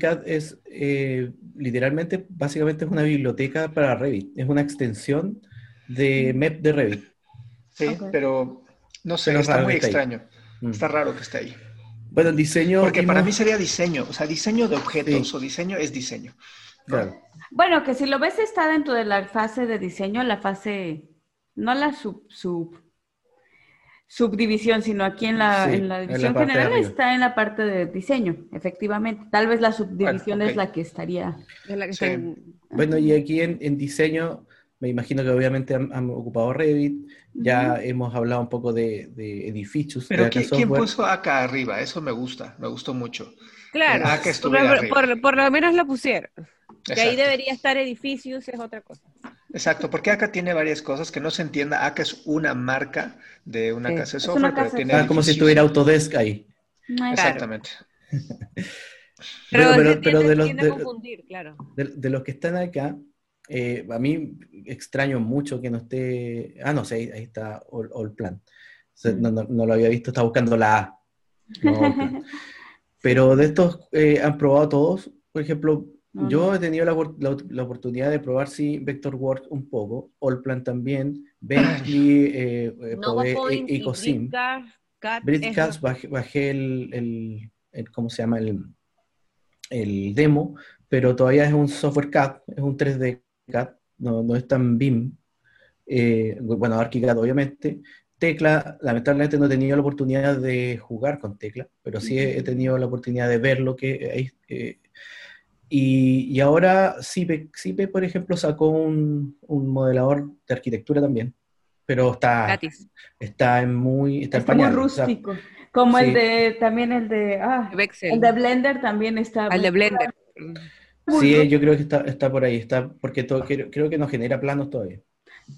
CAD, es eh, literalmente, básicamente es una biblioteca para Revit. Es una extensión de MEP de Revit. Sí, pero no sé, está muy extraño. Mm. Está raro que esté ahí. Bueno, el diseño. Porque para mí sería diseño. O sea, diseño de objetos o diseño es diseño. Claro. Bueno, que si lo ves está dentro de la fase de diseño, la fase, no la sub, sub subdivisión, sino aquí en la, Sí, en la en la división general está en la parte de diseño, efectivamente. Tal vez la subdivisión Bueno, es la que estaría. Es la que Sí. está en- Bueno, y aquí en, en diseño, me imagino que obviamente han, han ocupado Revit, ya hemos hablado un poco de, de edificios. Pero de ¿quién, puso acá arriba? Eso me gusta, me gustó mucho. Claro, Ah, que por, estuviera arriba. por- por lo menos lo pusieron. Que ahí debería estar edificios, es otra cosa. Exacto, porque acá tiene varias cosas que no se entienda. Acá es una marca de una Sí. casa de software, pero tiene Ah, como si estuviera Autodesk ahí. Exactamente. Pero, pero- pero de los- de- a confundir, claro. De, de los que están acá, eh, a mí extraño mucho que no esté. Ah, no sé, ahí, ahí está All, All Plan. O sea, no, no- no lo había visto, está buscando la A. No. Pero de estos eh, han probado todos. Por ejemplo, No, yo no. he tenido la, la- la oportunidad de probar, sí, Vectorworks un poco, Allplan también, Bentley, eh, eh, probé E- y Ecosim. Britcast, bajé, bajé el, el- el- ¿cómo se llama? El, el demo, pero todavía es un software CAD, es un 3D CAD, no, no es tan BIM. Eh, bueno, ArchiCAD obviamente. Tecla, lamentablemente no he tenido la oportunidad de jugar con Tecla, pero sí he, he tenido la oportunidad de ver lo que hay. eh, y, y ahora Cipe, Cipe, por ejemplo, sacó un, un modelador de arquitectura también, pero está, Gratis. está en muy, está en Está muy o sea, rústico. Como sí. el de, también el de, ah, el de Blender también está. Al de Blender. muy Sí, yo creo que está, está por ahí, está, porque todo, creo, creo que no genera planos todavía.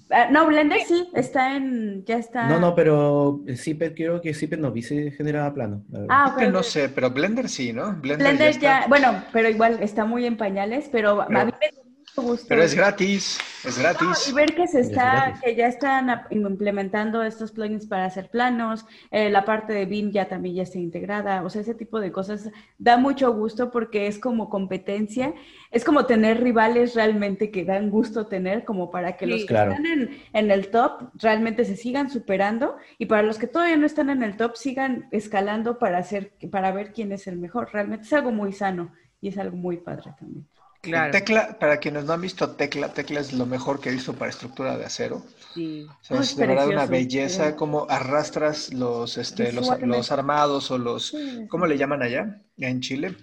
Ah, no, Blender sí, está en, ya está. No, no, pero en Cipet creo que Cipet no vi si generaba verdad. Ah, no sé, pero Blender sí, ¿no? Blender, Blender ya bueno, pero igual está muy en pañales, pero, a Pero- mí me gusto. Pero es gratis, es No, gratis. y ver que se Es está, que ya están implementando estos plugins para hacer planos, eh, la parte de BIM ya también ya está integrada, o sea, ese tipo de cosas da mucho gusto porque es como competencia, es como tener rivales realmente que dan gusto tener, como para que los que Claro. están en, en el top realmente se sigan superando y para los que todavía no están en el top sigan escalando para hacer, para ver quién es el mejor. Realmente es algo muy sano y es algo muy padre también. Claro. Tecla, para quienes no han visto Tecla, Tecla es lo mejor que he visto para estructura de acero. Sí. O sea, es es de verdad una belleza, sí. como arrastras los, este, los, los armados o los, ¿cómo le llaman allá en Chile?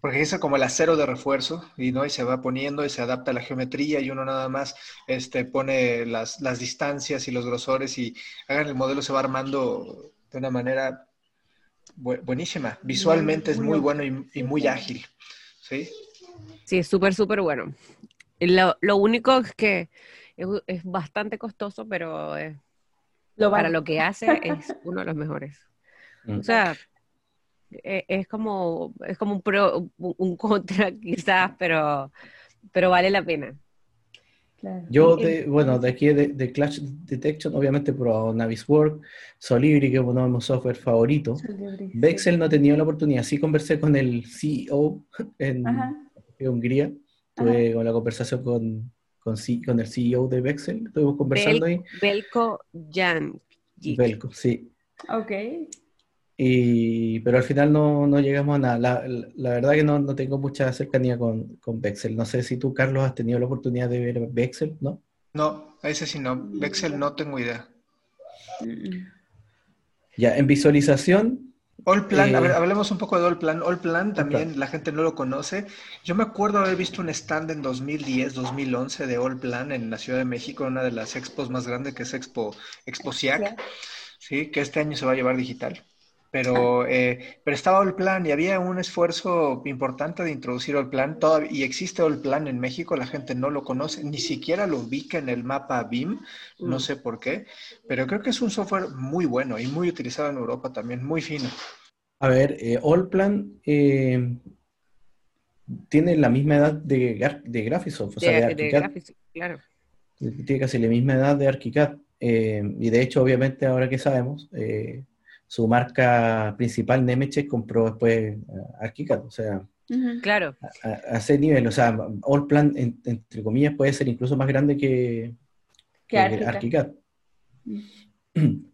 Porque es como el acero de refuerzo y no y se va poniendo y se adapta a la geometría y uno nada más este, pone las, las distancias y los grosores y hagan el modelo se va armando de una manera bu- buenísima. Visualmente es muy bueno y, y muy ágil. ¿sí? Sí, es súper, súper bueno. Lo, lo único es que es, es bastante costoso, pero eh, Lo para lo que hace es uno de los mejores. Mm. O sea, e- es como, es como un pro, un contra quizás, pero, pero vale la pena. Claro. Yo, de, bueno, de aquí de, de Clash Detection, obviamente he probado Navisworks, Solibri, que es uno de mis software favoritos. Sí. Vexel no he tenido la oportunidad, sí conversé con el CEO en, Ajá. En Hungría, tuve con la conversación con, con, el CEO de Vexel, estuvimos conversando ahí, Belko Jan. Belco, sí. Ok. Y, pero al final no, no llegamos a nada. La, la- la verdad que no, no tengo mucha cercanía con, con Vexel. No sé si tú, Carlos, has tenido la oportunidad de ver Vexel, ¿no? No, a ese sí no. Vexel no tengo idea. Mm. Ya, en visualización, Allplan, Eh, a ver, hablemos un poco de Allplan. Allplan también Allplan. la gente no lo conoce. Yo me acuerdo haber visto un stand en 2010, 2011 de Allplan en la Ciudad de México, una de las expos más grandes que es Expo, Expo SIAC, sí, que este año se va a llevar digital. Pero, eh, pero estaba Allplan y había un esfuerzo importante de introducir Allplan. Todavía, y existe Allplan en México, la gente no lo conoce, ni siquiera lo ubica en el mapa BIM, no Mm. sé por qué, pero creo que es un software muy bueno y muy utilizado en Europa también, muy fino. a ver, eh, Allplan eh, tiene la misma edad de, de Graphisoft, o sea, de, De, claro. Tiene casi la misma edad de ArchiCAD. eh, y de hecho, obviamente, ahora que sabemos, eh, su marca principal, Nemetschek, compró después eh, ArchiCAD. O sea. Claro. a, a ese nivel, o sea, Allplan, en- entre comillas, puede ser incluso más grande que, Que que ArchiCAD. ArchiCAD.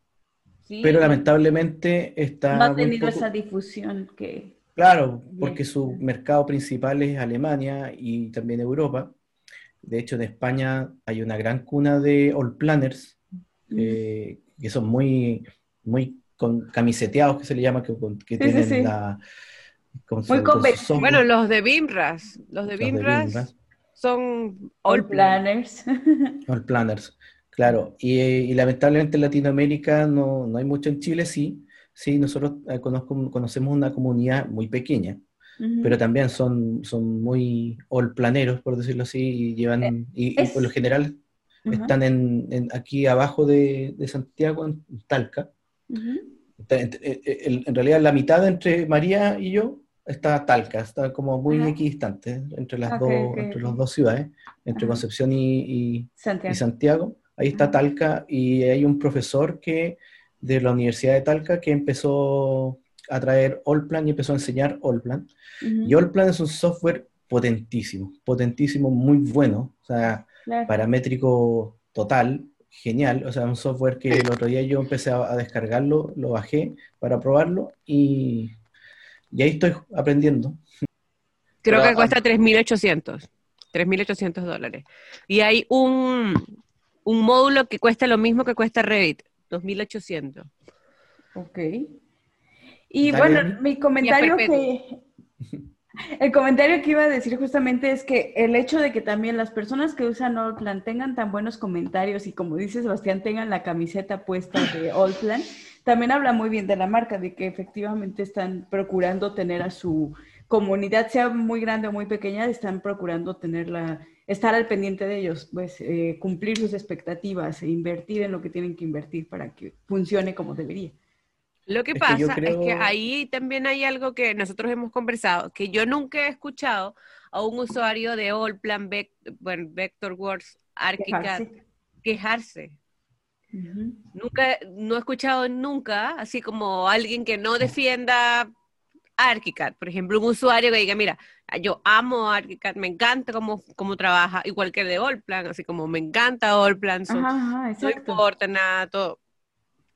Sí. Pero lamentablemente está No ha tenido poco- esa difusión que... Claro, porque su mercado principal es Alemania y también Europa. De hecho, en España hay una gran cuna de all planners eh, que son muy, muy con camiseteados, que se le llama, que, que tienen la... muy Bueno, los de Bimras, los de Bimras, son all planners. All planners, claro. Y, lamentablemente en Latinoamérica no, no, hay mucho, en Chile sí, sí, nosotros eh, conocemos una comunidad muy pequeña, pero también son, son muy all planeros, por decirlo así, y llevan, eh, y, por lo general están en, aquí abajo de, Santiago, en Talca. En, realidad la mitad entre María y yo está Talca, está como muy equidistante entre las dos, entre las dos ciudades, entre Concepción y, Santiago. Ahí está Talca y hay un profesor que de la Universidad de Talca que empezó a traer Allplan y empezó a enseñar Allplan. Y Allplan es un software potentísimo, potentísimo, muy bueno, o sea, paramétrico total, genial, o sea, un software que el otro día yo empecé a, descargarlo, lo bajé para probarlo y, y ahí estoy aprendiendo. Creo que cuesta 3.800, 3.800 dólares. Y hay un, un módulo que cuesta lo mismo que cuesta Revit, 2.800. Ok. Y bueno, mi comentario que... El comentario que iba a decir justamente es que el hecho de que también las personas que usan Allplan tengan tan buenos comentarios y como dice Sebastián, tengan la camiseta puesta de Allplan, también habla muy bien de la marca, de que efectivamente están procurando tener a su comunidad, sea muy grande o muy pequeña, están procurando tenerla, estar al pendiente de ellos, pues eh, cumplir sus expectativas e invertir en lo que tienen que invertir para que funcione como debería. Lo que pasa es que ahí también hay algo que nosotros hemos conversado, que yo nunca he escuchado a un usuario de Allplan, bueno, Vectorworks, ArchiCAD quejarse. Nunca, no he escuchado nunca, así como alguien que no defienda ArchiCAD, por ejemplo, un usuario que diga, mira, yo amo ArchiCAD, me encanta cómo, cómo trabaja, igual que de Allplan, así como me encanta Allplan, no importa nada, todo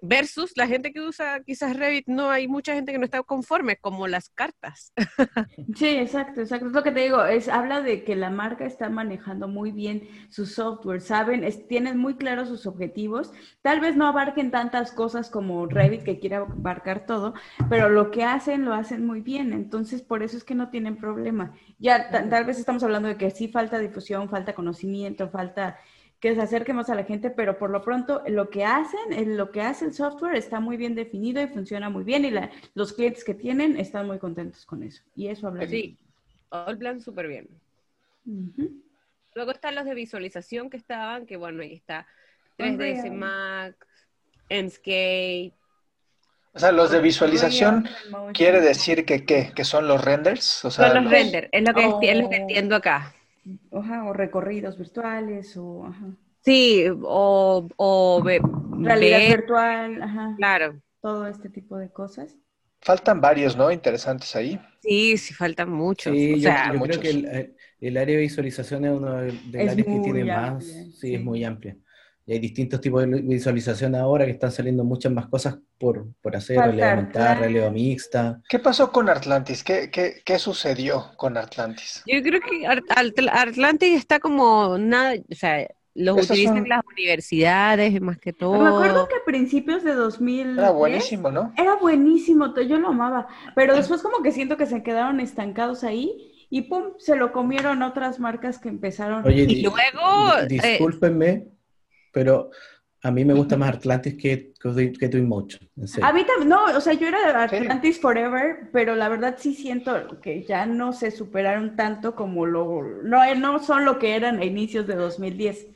Versus la gente que usa quizás Revit, no hay mucha gente que no está conforme, como las cartas. Sí, exacto, exacto. Es lo que te digo, es habla de que la marca está manejando muy bien su software, saben, tienen muy claros sus objetivos. Tal vez no abarquen tantas cosas como Revit que quiere abarcar todo, pero lo que hacen lo hacen muy bien. Entonces, por eso es que no tienen problema. Ya tal vez estamos hablando de que sí falta difusión, falta conocimiento, falta que se acerque más a la gente, pero por lo pronto lo que hacen, lo que hace el software está muy bien definido y funciona muy bien y los clientes que tienen están muy contentos con eso. Y eso habla Sí, el plan súper bien. Luego están los de visualización que estaban, que bueno, ahí está 3ds Max, Enscape. O sea, los de visualización quiere decir que qué, que son los renders. O sea, son los, renders, es lo que, es lo que oh. entiendo acá o recorridos virtuales, o... Sí, o... o Realidad virtual, ajá. Claro. Todo este tipo de cosas. Faltan varios, ¿no? Interesantes ahí. Sí, sí, faltan muchos. Sí, yo, creo que el, área de visualización es uno de los áreas que tiene más, sí, es muy amplia. Y hay distintos tipos de visualización ahora que están saliendo muchas más cosas por, por hacer, aumentada, realidad mixta. ¿Qué pasó con Atlantis? ¿Qué, qué, qué sucedió con Atlantis? Yo creo que Atlantis está como nada, o sea, lo utilizan las universidades más que todo. Me acuerdo que a principios de 2000 era buenísimo, ¿no? Era buenísimo, yo lo amaba, pero después como que siento que se quedaron estancados ahí y pum, se lo comieron otras marcas que empezaron. Oye, y luego eh, discúlpenme, pero a mí me gusta más Atlantis que, que, Twinmotion. A mí también, no, o sea, yo era Atlantis Forever, pero la verdad sí siento que ya no se superaron tanto como lo, no, no son lo que eran a inicios de 2010.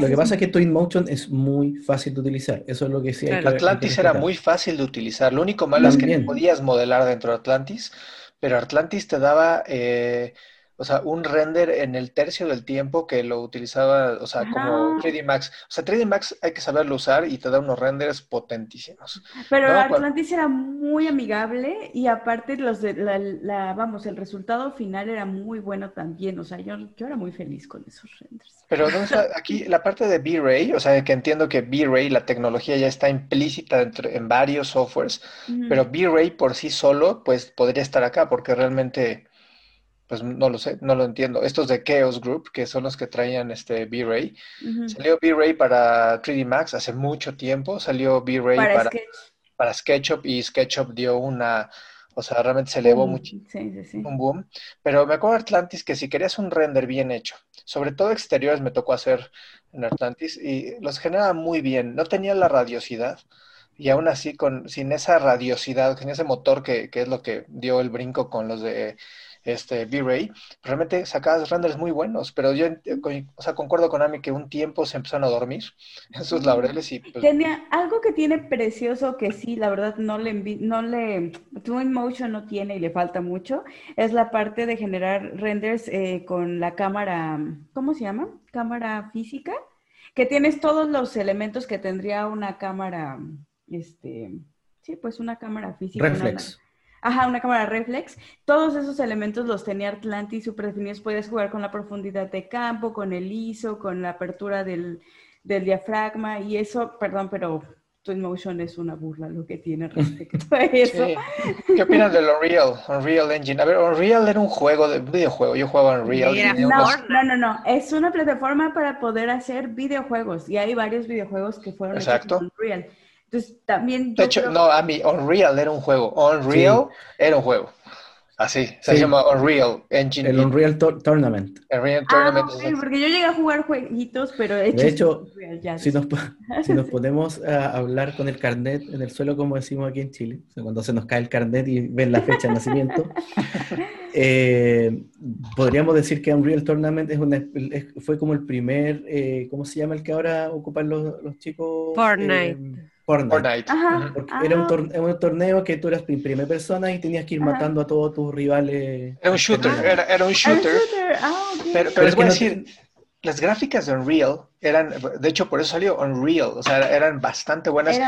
Lo que pasa es que Twinmotion es muy fácil de utilizar, eso es lo que sí hay Atlantis era muy fácil de utilizar, lo único malo es que podías modelar dentro de Atlantis, pero Atlantis te daba... Eh, o sea, un render en el tercio del tiempo que lo utilizaba, o sea, como 3D Max. O sea, 3D Max hay que saberlo usar y te da unos renders potentísimos. Pero Atlantis era muy amigable y aparte los de la, vamos, el resultado final era muy bueno también. O sea, yo, yo era muy feliz con esos renders. Pero aquí la parte de V-Ray, o sea, que entiendo que V-Ray, la tecnología ya está implícita en varios softwares, pero V-Ray por sí solo, pues podría estar acá porque realmente pues no lo sé, no lo entiendo. Estos de Chaos Group, que son los que traían este V-Ray. Salió V-Ray para 3D Max hace mucho tiempo, salió V-Ray para, para, SketchUp y SketchUp dio una, o sea, realmente se elevó mucho, un boom. Pero me acuerdo de Atlantis que si querías un render bien hecho, sobre todo exteriores me tocó hacer en Atlantis y los generaba muy bien, no tenía la radiosidad y aún así con, sin esa radiosidad, sin ese motor que, que es lo que dio el brinco con los de este V-Ray, realmente sacabas renders muy buenos, pero yo o sea, concuerdo con Ami que un tiempo se empezaron a dormir en sus laureles y pues... Tenía algo que tiene precioso que sí, la verdad no le no le Twin Motion no tiene y le falta mucho, es la parte de generar renders eh, con la cámara, ¿cómo se llama? Cámara física, que tienes todos los elementos que tendría una cámara, este, sí, pues una cámara física. Reflex. Ajá, una cámara reflex. Todos esos elementos los tenía Atlantis súper definidos. Puedes jugar con la profundidad de campo, con el ISO, con la apertura del, diafragma y eso, perdón, pero Twinmotion es una burla lo que tiene respecto a eso. ¿Qué opinas del Unreal? Unreal Engine. A ver, Unreal era un juego de videojuego. Yo jugaba Unreal. no, no, no, Es una plataforma para poder hacer videojuegos y hay varios videojuegos que fueron Exacto. hechos Unreal. Entonces, también... De hecho, no, a mí, Unreal era un juego. Unreal era un juego. Así, se llama Unreal Engine. El Unreal Tournament. Unreal Tournament. Ah, porque yo llegué a jugar jueguitos, pero de hecho, si, nos, si nos ponemos a hablar con el carnet en el suelo, como decimos aquí en Chile, cuando se nos cae el carnet y ven la fecha de nacimiento, eh, podríamos decir que Unreal Tournament es una, fue como el primer, eh, ¿cómo se llama el que ahora ocupan los, los chicos? Fortnite. Eh, Fortnite. era un, torneo, un, torneo que tú eras en primera persona y tenías que ir matando a todos tus rivales. Era un shooter, era, un shooter. Ah, pero, pero les voy a decir, las gráficas de Unreal eran, de hecho por eso salió Unreal, o sea, eran bastante buenas,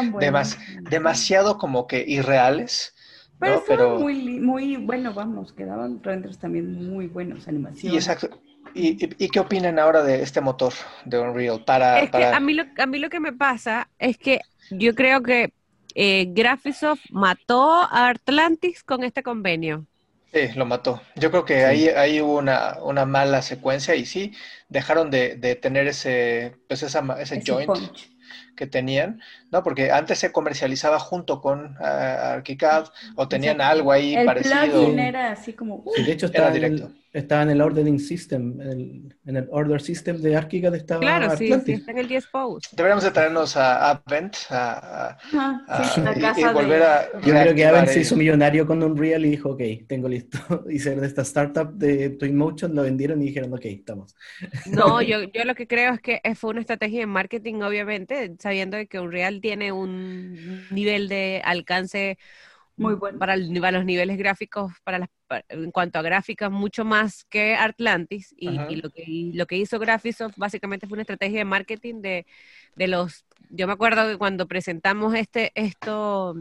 demasiado como que irreales. Pero, pero... Muy, muy, bueno, vamos, quedaban renders también muy buenos, animaciones. Y exacto. ¿Y, y, qué opinan ahora de este motor de Unreal? Para, es que a mí, lo, a mí lo que me pasa es que yo creo que eh, Graphisoft mató a Atlantis con este convenio. Sí, lo mató. Yo creo que ahí, ahí hubo una, una, mala secuencia y sí, dejaron de, de tener ese, pues esa, ese, joint que tenían, ¿no? Porque antes se comercializaba junto con uh, ArchiCAD o tenían algo ahí el parecido. era así como... de hecho estaba directo estaba en el ordering system, en el, order system de ArchiCAD estaba Claro, sí, está en el 10 post. Deberíamos de traernos a Advent a, y, volver a Yo creo que Advent se hizo millonario con Unreal y dijo, ok, tengo listo. Y ser de esta startup de Twinmotion lo vendieron y dijeron, ok, estamos. No, yo, yo lo que creo es que fue una estrategia de marketing, obviamente, sabiendo que Unreal tiene un nivel de alcance muy bueno. Para, los niveles gráficos, para las, en cuanto a gráficas, mucho más que Atlantis. Y, lo, que, lo que hizo Graphisoft básicamente fue una estrategia de marketing de, de los... Yo me acuerdo que cuando presentamos este esto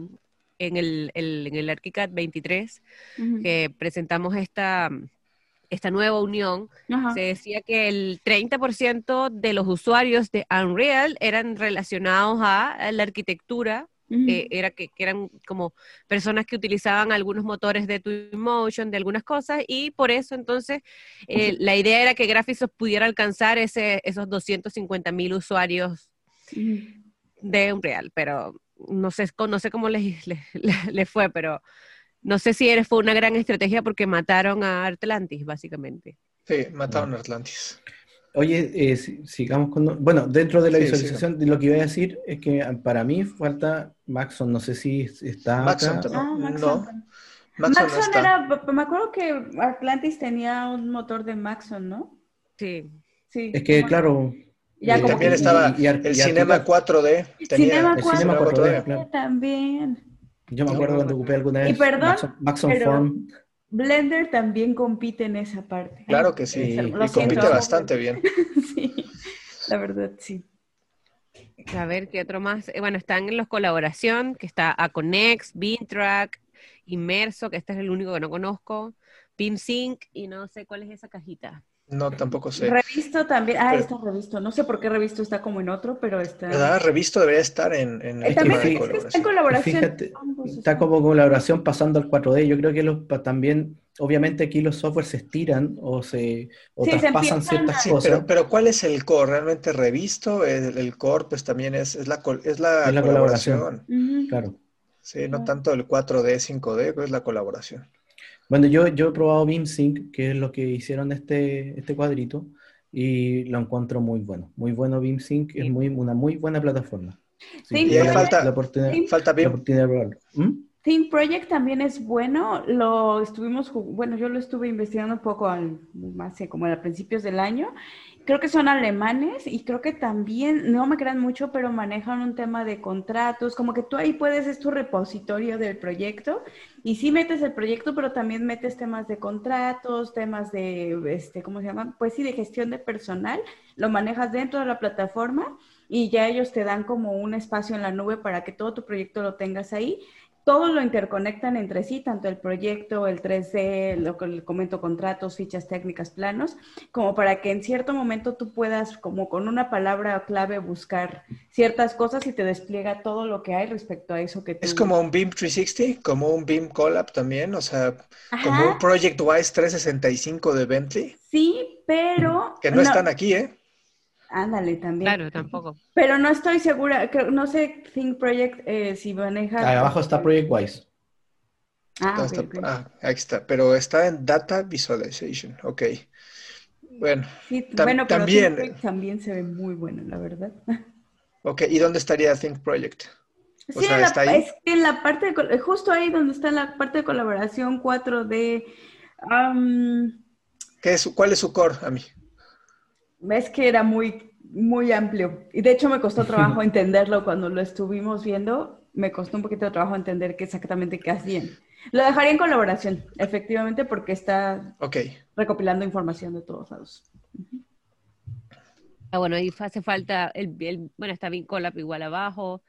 en el, el, en el ArchiCAD 23, que presentamos esta, esta nueva unión, se decía que el 30% de los usuarios de Unreal eran relacionados a la arquitectura eh, era que, eran como personas que utilizaban algunos motores de Twinmotion, de algunas cosas, y por eso entonces eh, la idea era que Graphisoft pudiera alcanzar ese, esos 250 mil usuarios de Unreal, pero no sé, no sé cómo les, les, fue, pero no sé si fue una gran estrategia porque mataron a Atlantis, básicamente. Sí, mataron a Atlantis. Oye, eh, sigamos con... Bueno, dentro de la visualización, lo que iba a decir es que para mí falta Maxon, no sé si está Maxon, acá. Ah, Maxon. No. Maxon, era, me acuerdo que Atlantis tenía un motor de Maxon, ¿no? Sí. sí es que, claro... Ya y también estaba el Cinema 4D. Tenía Cinema el Cinema 4D, claro. También. Yo me acuerdo cuando ocupé alguna vez y perdón, Maxon, Form. Blender también compite en esa parte. Claro que sí, y compite bastante bien. sí, la verdad, sí. A ver, ¿qué otro más? Eh, bueno, están en los colaboración, que está Aconex, Beantrack, Inmerso, que este es el único que no conozco, PimSync, y no sé cuál es esa cajita. No, tampoco sé. Revisto también. Ah, Pero- está revisto. No sé por qué revisto está como en otro, pero está. ¿Verdad? Revisto debería estar en, en Eh, el también tema de está en colaboración. colaboración. Fíjate, Está como colaboración pasando al 4D. Yo creo que los, también, obviamente aquí los softwares se estiran o se o Sí, traspasan ciertas a- Sí, cosas. pero, pero ¿cuál es el core? ¿Realmente revisto? El, el core, pues también es, es la, col- es la Es la colaboración. Claro. Sí, no tanto el 4D, 5D, pues es la colaboración. Bueno, yo, yo he probado BeamSync, que es lo que hicieron este, este cuadrito, y lo encuentro muy bueno. Muy bueno BeamSync, es Sí. muy, una muy buena plataforma. Sí, Y Project- falta- la oportunidad, Sí. Falta la oportunidad de probarlo. ¿Mm? Think Project también es bueno. Lo estuvimos, bueno, yo lo estuve investigando un poco al, más eh, como a principios del año. Creo que son alemanes y creo que también, no me crean mucho, pero manejan un tema de contratos, como que tú ahí puedes, es tu repositorio del proyecto y sí metes el proyecto, pero también metes temas de contratos, temas de, este, ¿cómo se llama? Pues sí, de gestión de personal, lo manejas dentro de la plataforma y ya ellos te dan como un espacio en la nube para que todo tu proyecto lo tengas ahí. Todo lo interconectan entre sí, tanto el proyecto, el 3D, lo que le comento, contratos, fichas técnicas, planos, como para que en cierto momento tú puedas, como con una palabra clave, buscar ciertas cosas y te despliega todo lo que hay respecto a eso que tú... Es como un BIM 360, como un BIM Collab también, o sea, como un Project Wise 365 de Bentley, sí, pero... que no, están aquí, ¿eh? Ándale, también. Claro, tampoco. Pero no estoy segura, no sé, Think Project, eh, si maneja... Ahí abajo está ProjectWise. Ah, Ah, está- ok. ah, ahí está, pero está en Data Visualization, ok. Bueno, Sí, tam- bueno, pero también- Think Project también se ve muy bueno, la verdad. ok, ¿y dónde estaría Think Project? O Sí, sea, en la- ¿está ahí? es que en la parte, de justo ahí donde está la parte de colaboración 4D, am, ¿Qué es, ¿Cuál es su core a mí? Es que era muy, muy amplio. Y de hecho me costó trabajo entenderlo cuando lo estuvimos viendo. Me costó un poquito de trabajo entender qué exactamente qué hacían. Lo dejaría en colaboración, efectivamente, porque está recopilando información de todos lados. Ah, bueno, ahí hace falta, el, el- bueno, está Vincolab igual abajo,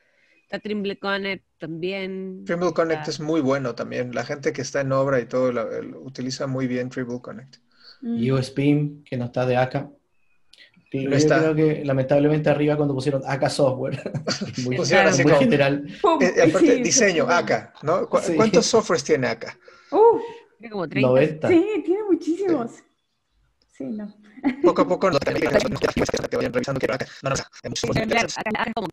está Trimble Connect también. Trimble Connect está- es muy bueno también. La gente que está en obra y todo el- utiliza muy bien Trimble Connect. Mm. USPIM, que no está de acá. Que No yo está. creo que lamentablemente arriba cuando pusieron acá software, muy, Pusieron así muy como- general. Eh, aparte, Sí, diseño, sí. acá, ¿no? ¿Cu- Sí. ¿Cuántos softwares tiene acá? Uh, Tiene como 30. 90. sí, tiene muchísimos. Sí, no. Poco a poco nos que vayan revisando que acá. No, no, acá como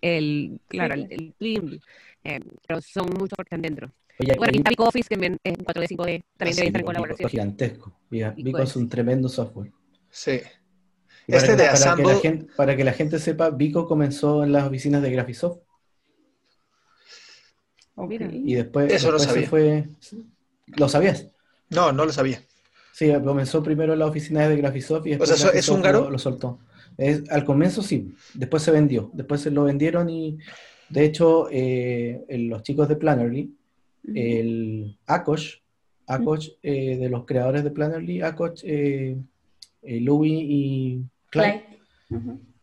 el, claro, el, el eh, pero son muchos que están dentro. Oye, Bueno, y- aquí está Big Office, que men- es 4D, 5D, también sí, debe estar en colaboración. Es gigantesco. Vico es es- un tremendo software. Sí. Este que- de para que gente- para que la gente sepa, Vico comenzó en las oficinas de Graphisoft y después, Eso después se sabía. fue. ¿Lo sabías? No, no lo sabía. Sí, comenzó primero en las oficinas de Graphisoft y después sea, ¿es húngaro? Lo, lo soltó. Es- al comienzo sí, después se vendió, después se lo vendieron y de hecho eh, el- los chicos de Plannerly, el Akosh, Akosh eh, de los creadores de Plannerly, Akosh, eh, eh, Louis y Clive,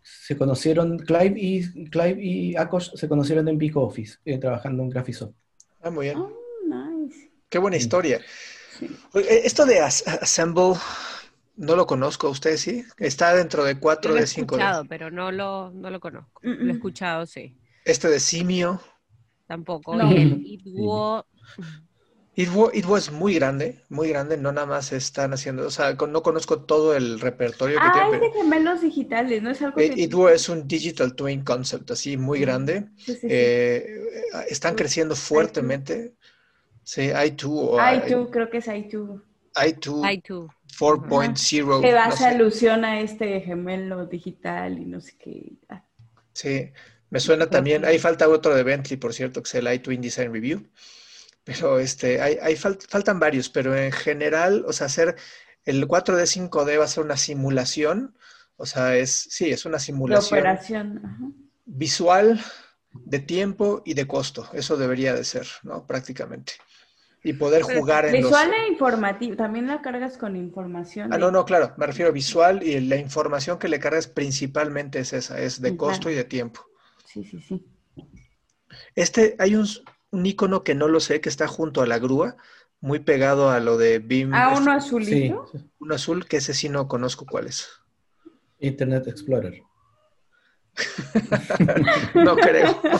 se conocieron, Clive y, Clive y Akosh se conocieron en Big Office, eh, trabajando en Graphisoft. Ah, muy bien. Oh, nice. Qué buena Sí. historia. Sí. Oye, Esto de As- Assemble, no lo conozco. ¿Usted sí? Está dentro de Yo 4 lo he de 5 de... escuchado, pero no lo, no lo conozco. Mm, Lo he escuchado, sí. Este de Simio. Tampoco. No. Y el It, It was muy grande, muy grande. No nada más están haciendo... O sea, con- no conozco todo el repertorio que Ah, tiene, es pero... de gemelos digitales, ¿no? Es algo Eh, que... Itwo es un Digital Twin Concept, así muy grande. Sí, sí, sí. Eh, están creciendo fuertemente. Sí, i2 o i2, creo que es i2. i2 I2. 4.0. Que no hace sé. alusión a este gemelo digital y no sé qué. Ah, Sí, me suena también. Ahí falta otro de Bentley, por cierto, que es el iTwin Design Review. Pero este, hay, hay fal- faltan varios, pero en general, o sea, hacer el 4D 5D va a ser una simulación. O sea, es, sí, es una de simulación operación. ajá. visual de tiempo y de costo. Eso debería de ser, ¿no? Prácticamente. Y poder Pero jugar en los... Visual e informativo. También la cargas con información. Ah, de- no, no, claro, me refiero a visual y la información que le cargas principalmente es esa, es de costo claro. y de tiempo. Sí, sí, sí. Este, hay un, un icono que no lo sé, que está junto a la grúa, muy pegado a lo de BIM. Ah, uno azulito. Sí, uno azul, que ese sí no conozco cuál es. Internet Explorer. no creo.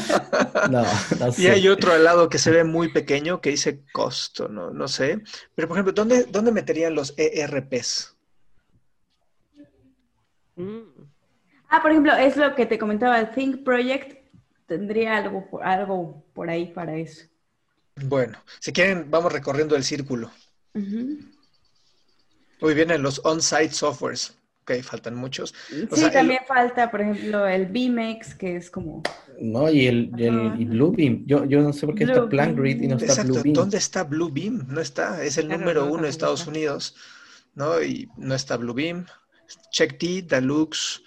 No, no Y hay otro al lado que se ve muy pequeño que dice costo, no, no sé. Pero, por ejemplo, ¿dónde, dónde meterían los ERPs? Mm. Ah, por ejemplo, es lo que te comentaba, el Think Project tendría algo, por- algo por ahí para eso. Bueno, si quieren, vamos recorriendo el círculo. Ujú. Hoy vienen los on-site softwares. Ok, faltan muchos. O Sí, sea, el- también falta, por ejemplo, el BMX, que es como... No, y el, y el y Bluebeam. Yo, yo no sé por qué está Bluebeam. PlanGrid y no está Exacto, Bluebeam. ¿dónde está Bluebeam? No está, es el Claro, número no, uno de Estados. Unidos, ¿no? Y no está Bluebeam. CheckT, Deluxe,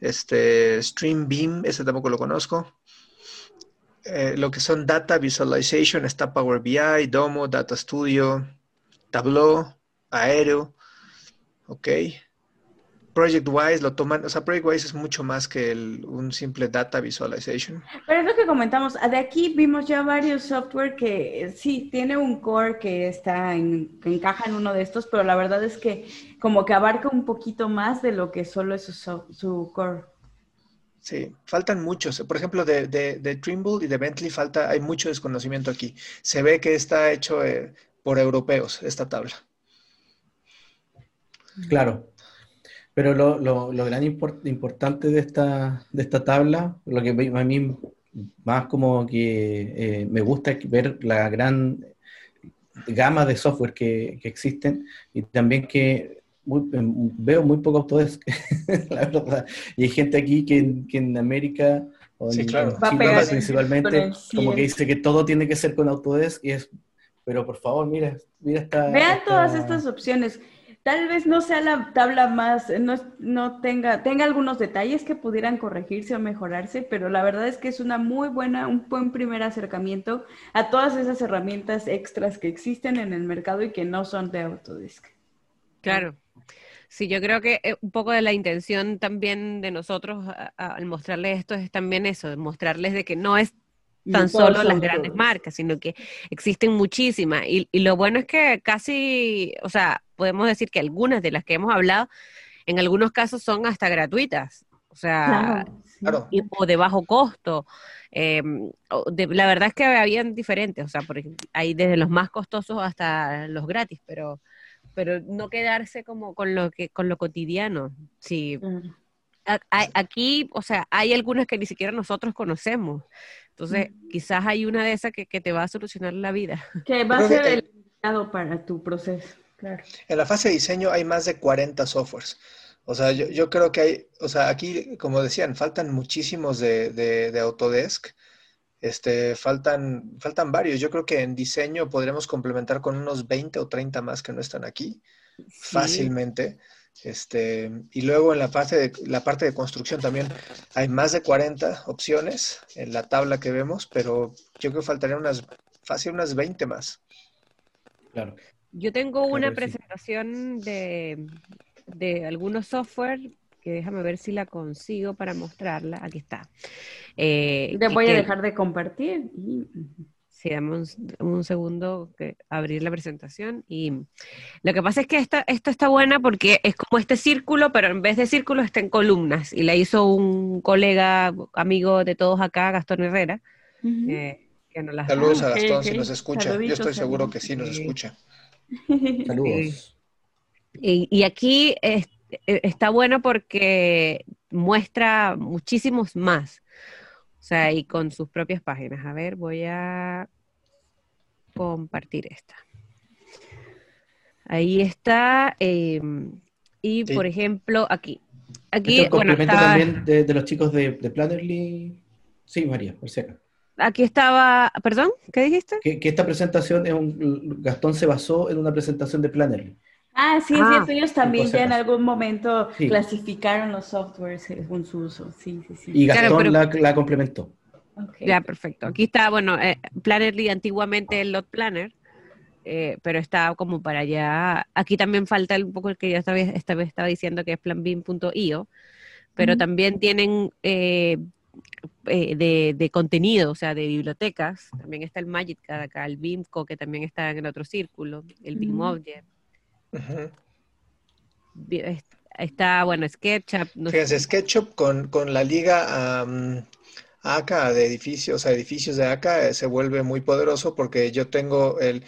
este, StreamBeam, ese tampoco lo conozco. Eh, lo que son Data Visualization está Power BI, Domo, Data Studio, Tableau, Aero, ok. ProjectWise lo toman, o sea, ProjectWise es mucho más que un simple Data Visualization. Pero es lo que comentamos, de aquí vimos ya varios software que sí tiene un core que está en, que encaja en uno de estos, pero la verdad es que como que abarca un poquito más de lo que solo es su, su core. Sí, faltan muchos. Por ejemplo, de, de, de Trimble y de Bentley falta, hay mucho desconocimiento aquí. Se ve que está hecho eh, por europeos esta tabla. Claro. Pero lo, lo, lo gran import- importante de esta, de esta tabla, lo que a mí más como que eh, me gusta ver la gran gama de software que, que existen y también que muy- em, veo muy poco Autodesk, la verdad. Y hay gente aquí que, en- que en América o en, Sí, claro. Chile principalmente, como que dice que todo tiene que ser con Autodesk y es, pero por favor, mira, mira esta... Vean esta- todas estas opciones. Tal vez no sea la tabla más, no, es- no tenga, tenga algunos detalles que pudieran corregirse o mejorarse, pero la verdad es que es una muy buena, un buen primer acercamiento a todas esas herramientas extras que existen en el mercado y que no son de Autodesk. Claro. Sí, yo creo que eh, un poco de la intención también de nosotros a- a- al mostrarles esto es también eso, de mostrarles de que no es tan No solo las grandes todos. marcas, sino que existen muchísimas. Y, y lo bueno es que casi, o sea, podemos decir que algunas de las que hemos hablado, en algunos casos son hasta gratuitas. O sea, Claro, sí. Claro. y- o de bajo costo. Eh, o de- la verdad es que habían diferentes, o sea, por ejemplo, hay desde los más costosos hasta los gratis, pero, pero no quedarse como con lo que con lo cotidiano. Sí, a- a- aquí, o sea, hay algunas que ni siquiera nosotros conocemos. Entonces, quizás hay una de esas que, que te va a solucionar la vida. Que va a ser el- indicado para tu proceso. Claro. En la fase de diseño hay más de 40 softwares. O sea, yo, yo creo que hay, o sea, aquí, como decían, faltan muchísimos de, de- de Autodesk. Este, faltan, faltan varios. Yo creo que en diseño podremos complementar con unos 20 o 30 más que no están aquí, fácilmente. Este, y luego en la parte de, la parte de construcción también hay más de 40 opciones en la tabla que vemos, pero yo creo que faltarían unas, fácil unas 20 más. Claro. Yo tengo una sí. presentación de, de algunos software que déjame ver si la consigo para mostrarla. Aquí está. Eh, Te que- voy a dejar de compartir. Sí, dame un, un segundo que abrir la presentación. Y lo que pasa es que esta, esto está buena porque es como este círculo, pero en vez de círculo está en columnas. Y la hizo un colega, amigo de todos acá, Gastón Herrera, eh, que nos las Saludos a Gastón si nos escucha. Yo estoy seguro que sí nos escucha. Saludos. Y, y aquí es- eh, está bueno porque muestra muchísimos más. O sea, y con sus propias páginas. A ver, voy a compartir esta. Ahí está. eh, y Sí. por ejemplo, aquí. Aquí, es bueno, complemento estaba- también de, de los chicos de, de Plannerly. Sí, María, por si acaso. aquí estaba. ¿Perdón? ¿Qué dijiste? Que, que esta presentación es un. Gastón se basó en una presentación de Plannerly. Ah, sí, Ah, cierto. Ellos también ya en algún momento Sí. clasificaron los softwares según su uso. Sí, sí, sí. Y Claro, Gastón pero- la, la complementó. Ya, perfecto. Aquí está, bueno, eh, Plannerly antiguamente el Lot Planner, eh, pero está como para allá. Aquí también falta un poco el que ya esta vez, esta vez estaba diciendo que es planbeam.io, pero también tienen eh, eh, de, de contenido, o sea, de bibliotecas. También está el Magic acá, el BIMCO, que también está en el otro círculo, el BIM. Object. Está, bueno, SketchUp. no Fíjense, SketchUp con, con la liga am, ACA de edificios, edificios de ACA, eh, se vuelve muy poderoso porque yo tengo el...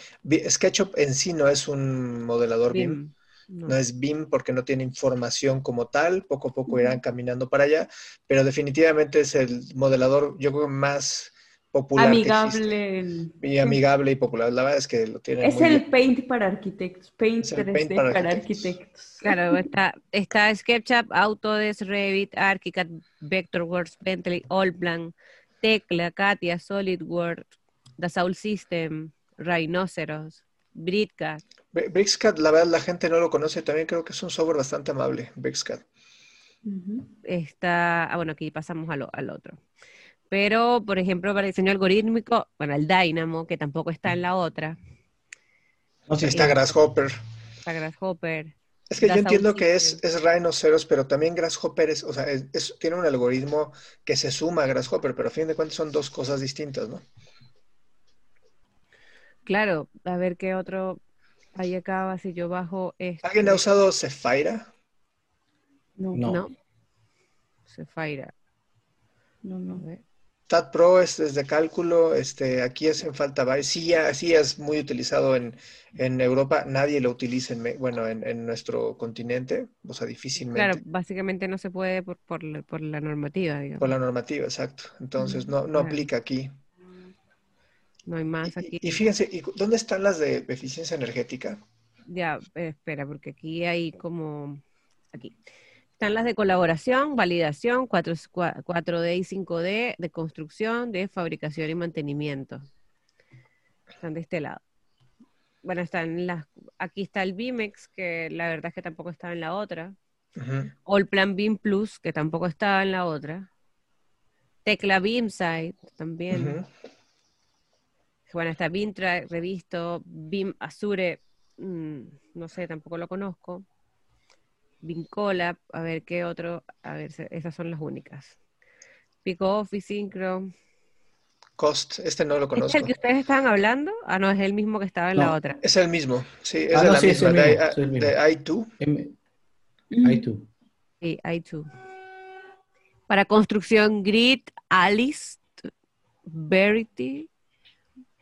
SketchUp en sí no es un modelador BIM. BIM, no. No es BIM porque no tiene información como tal, poco a poco irán caminando para allá, pero definitivamente es el modelador, yo creo, más popular. Amigable. Y amigable y popular. La verdad es que lo tienen Es muy el bien. Paint para arquitectos. Paint Es el 3D Paint para para, arquitectos. arquitectos. Claro, está, está SketchUp, Autodesk, Revit, ArchiCAD, Vectorworks, Bentley, Allplan, Tecla, Katia, SolidWorks, Dassault System, Rhinoceros, Britcat. Bri- BricsCAD, la verdad, la gente no lo conoce. También creo que es un software bastante amable, BricsCAD. Ujú. Está, ah, bueno, aquí pasamos al, al otro. Pero, por ejemplo, para diseño algorítmico, bueno, el Dynamo, que tampoco está en la otra, No sé, Está Grasshopper. está Grasshopper. Es que yo entiendo que es, es Rhinoceros, pero también Grasshopper es, o sea, es- es- tiene un algoritmo que se suma a Grasshopper, pero a fin de cuentas son dos cosas distintas, ¿no? Claro, a ver qué otro hay acá, si yo bajo este. ¿Alguien ha usado Cephira? No, No. no, No. No. A ver. TAT Pro es desde cálculo, este, aquí hacen falta varios. Sí, sí es muy utilizado en, en Europa, nadie lo utiliza en, bueno, en, en nuestro continente, o sea, difícilmente. Claro, básicamente no se puede por, por, la, por la normativa, digamos. Por la normativa, exacto. Entonces, no, no Claro. aplica aquí. No hay más Y, aquí. y fíjense, ¿y ¿dónde están las de eficiencia energética? Ya, eh, espera, porque aquí hay como... Aquí. Están las de colaboración, validación, 4, 4D y 5D, de construcción, de fabricación y mantenimiento. Están de este lado. Bueno, están las... Aquí está el BIMEX, que la verdad es que tampoco estaba en la otra. Ujú. Allplan BIM Plus, que tampoco estaba en la otra. Tecla BIMsite, también. Ujú. Bueno, está Bintra, Revisto, BIM Azure, mm, no sé, tampoco lo conozco. Vincolab, a ver qué otro, a ver, esas son las únicas. Pico Office, Synchro. Cost, este no lo ¿Este es conozco. el que ustedes estaban hablando? Ah, no, es el mismo que estaba en la otra. Es el mismo, sí, es Ah, de no, la sí, es misma, el de, mismo, I- sí, el mismo. de I2. M- Mm. ahí tú. Sí, I2. Para construcción, Grid, Alice, Verity.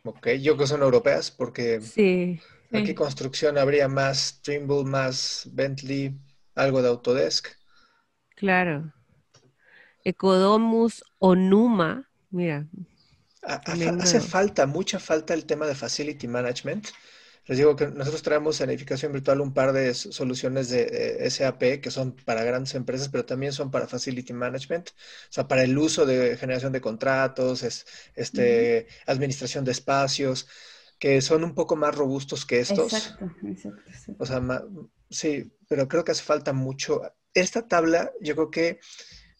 Ok, yo creo que son europeas porque Sí. aquí Sí. construcción habría más Trimble, más Bentley, algo de Autodesk. Claro. Ecodomus mira, Ha- ha- También hace falta, mucha falta el tema de Facility Management. Les digo que nosotros traemos en edificación virtual un par de soluciones de eh, SAP que son para grandes empresas, pero también son para Facility Management, o sea, para el uso de generación de contratos, es, este, administración de espacios, que son un poco más robustos que estos. Exacto, exacto, exacto. O sea, sí, pero creo que hace falta mucho. Esta tabla, yo creo que,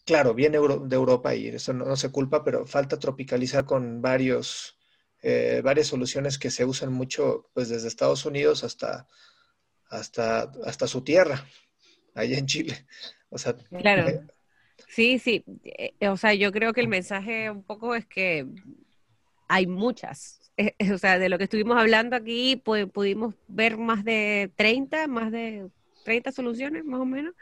claro, viene de Europa y eso no, no se culpa, pero falta tropicalizar con varios, eh, varias soluciones que se usan mucho, pues desde Estados Unidos hasta, hasta, hasta su tierra, allá en Chile. O sea, Claro. eh, Sí, sí. Eh, o sea, yo creo que el mensaje un poco es que hay muchas. Eh, eh, o sea, de lo que estuvimos hablando aquí, pu- pudimos ver más de 30, más de 30 soluciones, más o menos.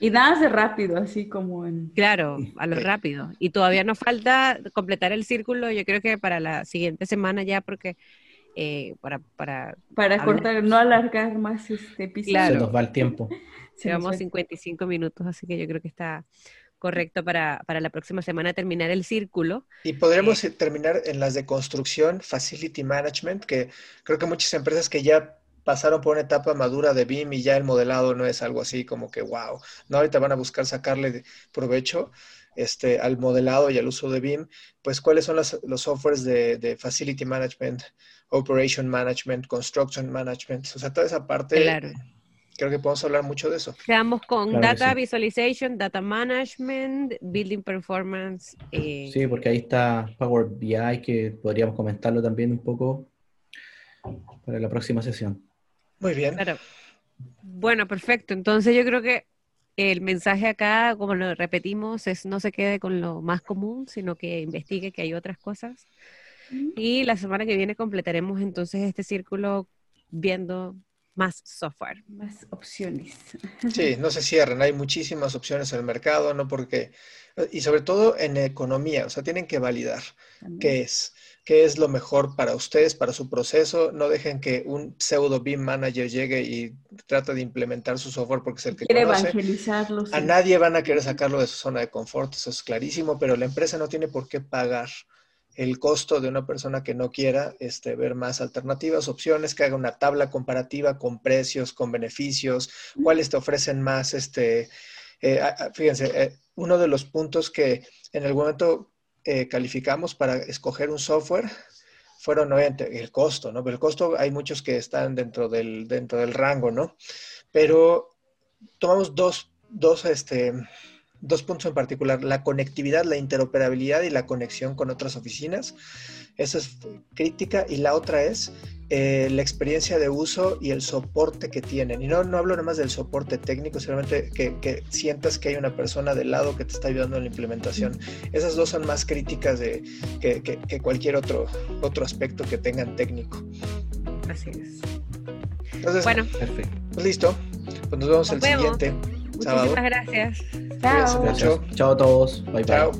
Y nada de rápido, así como en... Claro, a lo rápido. Y todavía nos falta completar el círculo, yo creo que para la siguiente semana ya, porque eh, para, para Para cortar, no alargar más este episodio. Claro. Se nos va el tiempo. Se Llevamos fue. 55 minutos, así que yo creo que está correcto para, para la próxima semana terminar el círculo. Y podremos eh, terminar en las de construcción, facility management, que creo que muchas empresas que ya pasaron por una etapa madura de BIM y ya el modelado no es algo así como que wow. No, ahorita van a buscar sacarle provecho este, al modelado y al uso de BIM. Pues, ¿cuáles son las- los softwares de, de facility management, operation management, construction management? O sea, toda esa parte, Claro. Creo que podemos hablar mucho de eso. Quedamos con Claro que Data sí. Visualization, Data Management, Building Performance. eh, Sí, porque ahí está Power BI, que podríamos comentarlo también un poco para la próxima sesión. Muy bien. Claro. Bueno, perfecto. Entonces yo creo que el mensaje acá, como lo repetimos, es no se quede con lo más común, sino que investigue que hay otras cosas. Y la semana que viene completaremos entonces este círculo viendo más software. Más opciones. Sí, no se cierren, hay muchísimas opciones en el mercado, no porque, y sobre todo en economía, o sea, tienen que validar qué es, qué es lo mejor para ustedes, para su proceso. No dejen que un pseudo BIM manager llegue y trate de implementar su software porque es el que Quiere conoce. evangelizarlo. A nadie van a querer sacarlo de su zona de confort, eso es clarísimo, pero la empresa no tiene por qué pagar el costo de una persona que no quiera este, ver más alternativas, opciones, que haga una tabla comparativa con precios, con beneficios, cuáles te ofrecen más. Este, eh, fíjense, eh, uno de los puntos que en algún momento eh, calificamos para escoger un software fueron obviamente el costo, ¿no? Pero el costo hay muchos que están dentro del, dentro del rango, ¿no? Pero tomamos dos, dos, este, dos puntos en particular, la conectividad, la interoperabilidad y la conexión con otras oficinas. Esa es crítica. Y la otra es eh, la experiencia de uso y el soporte que tienen. Y no, no hablo nada más del soporte técnico, solamente que, que, sientas que hay una persona del lado que te está ayudando en la implementación. Esas dos son más críticas de, que, que, que cualquier otro, otro aspecto que tengan técnico. Así es. Entonces, Bueno, Perfecto. pues listo. Pues nos vemos Nos el vemos. siguiente sábado. muchísimas gracias. Chao. mucho. Chao a todos. Bye bye. Chao.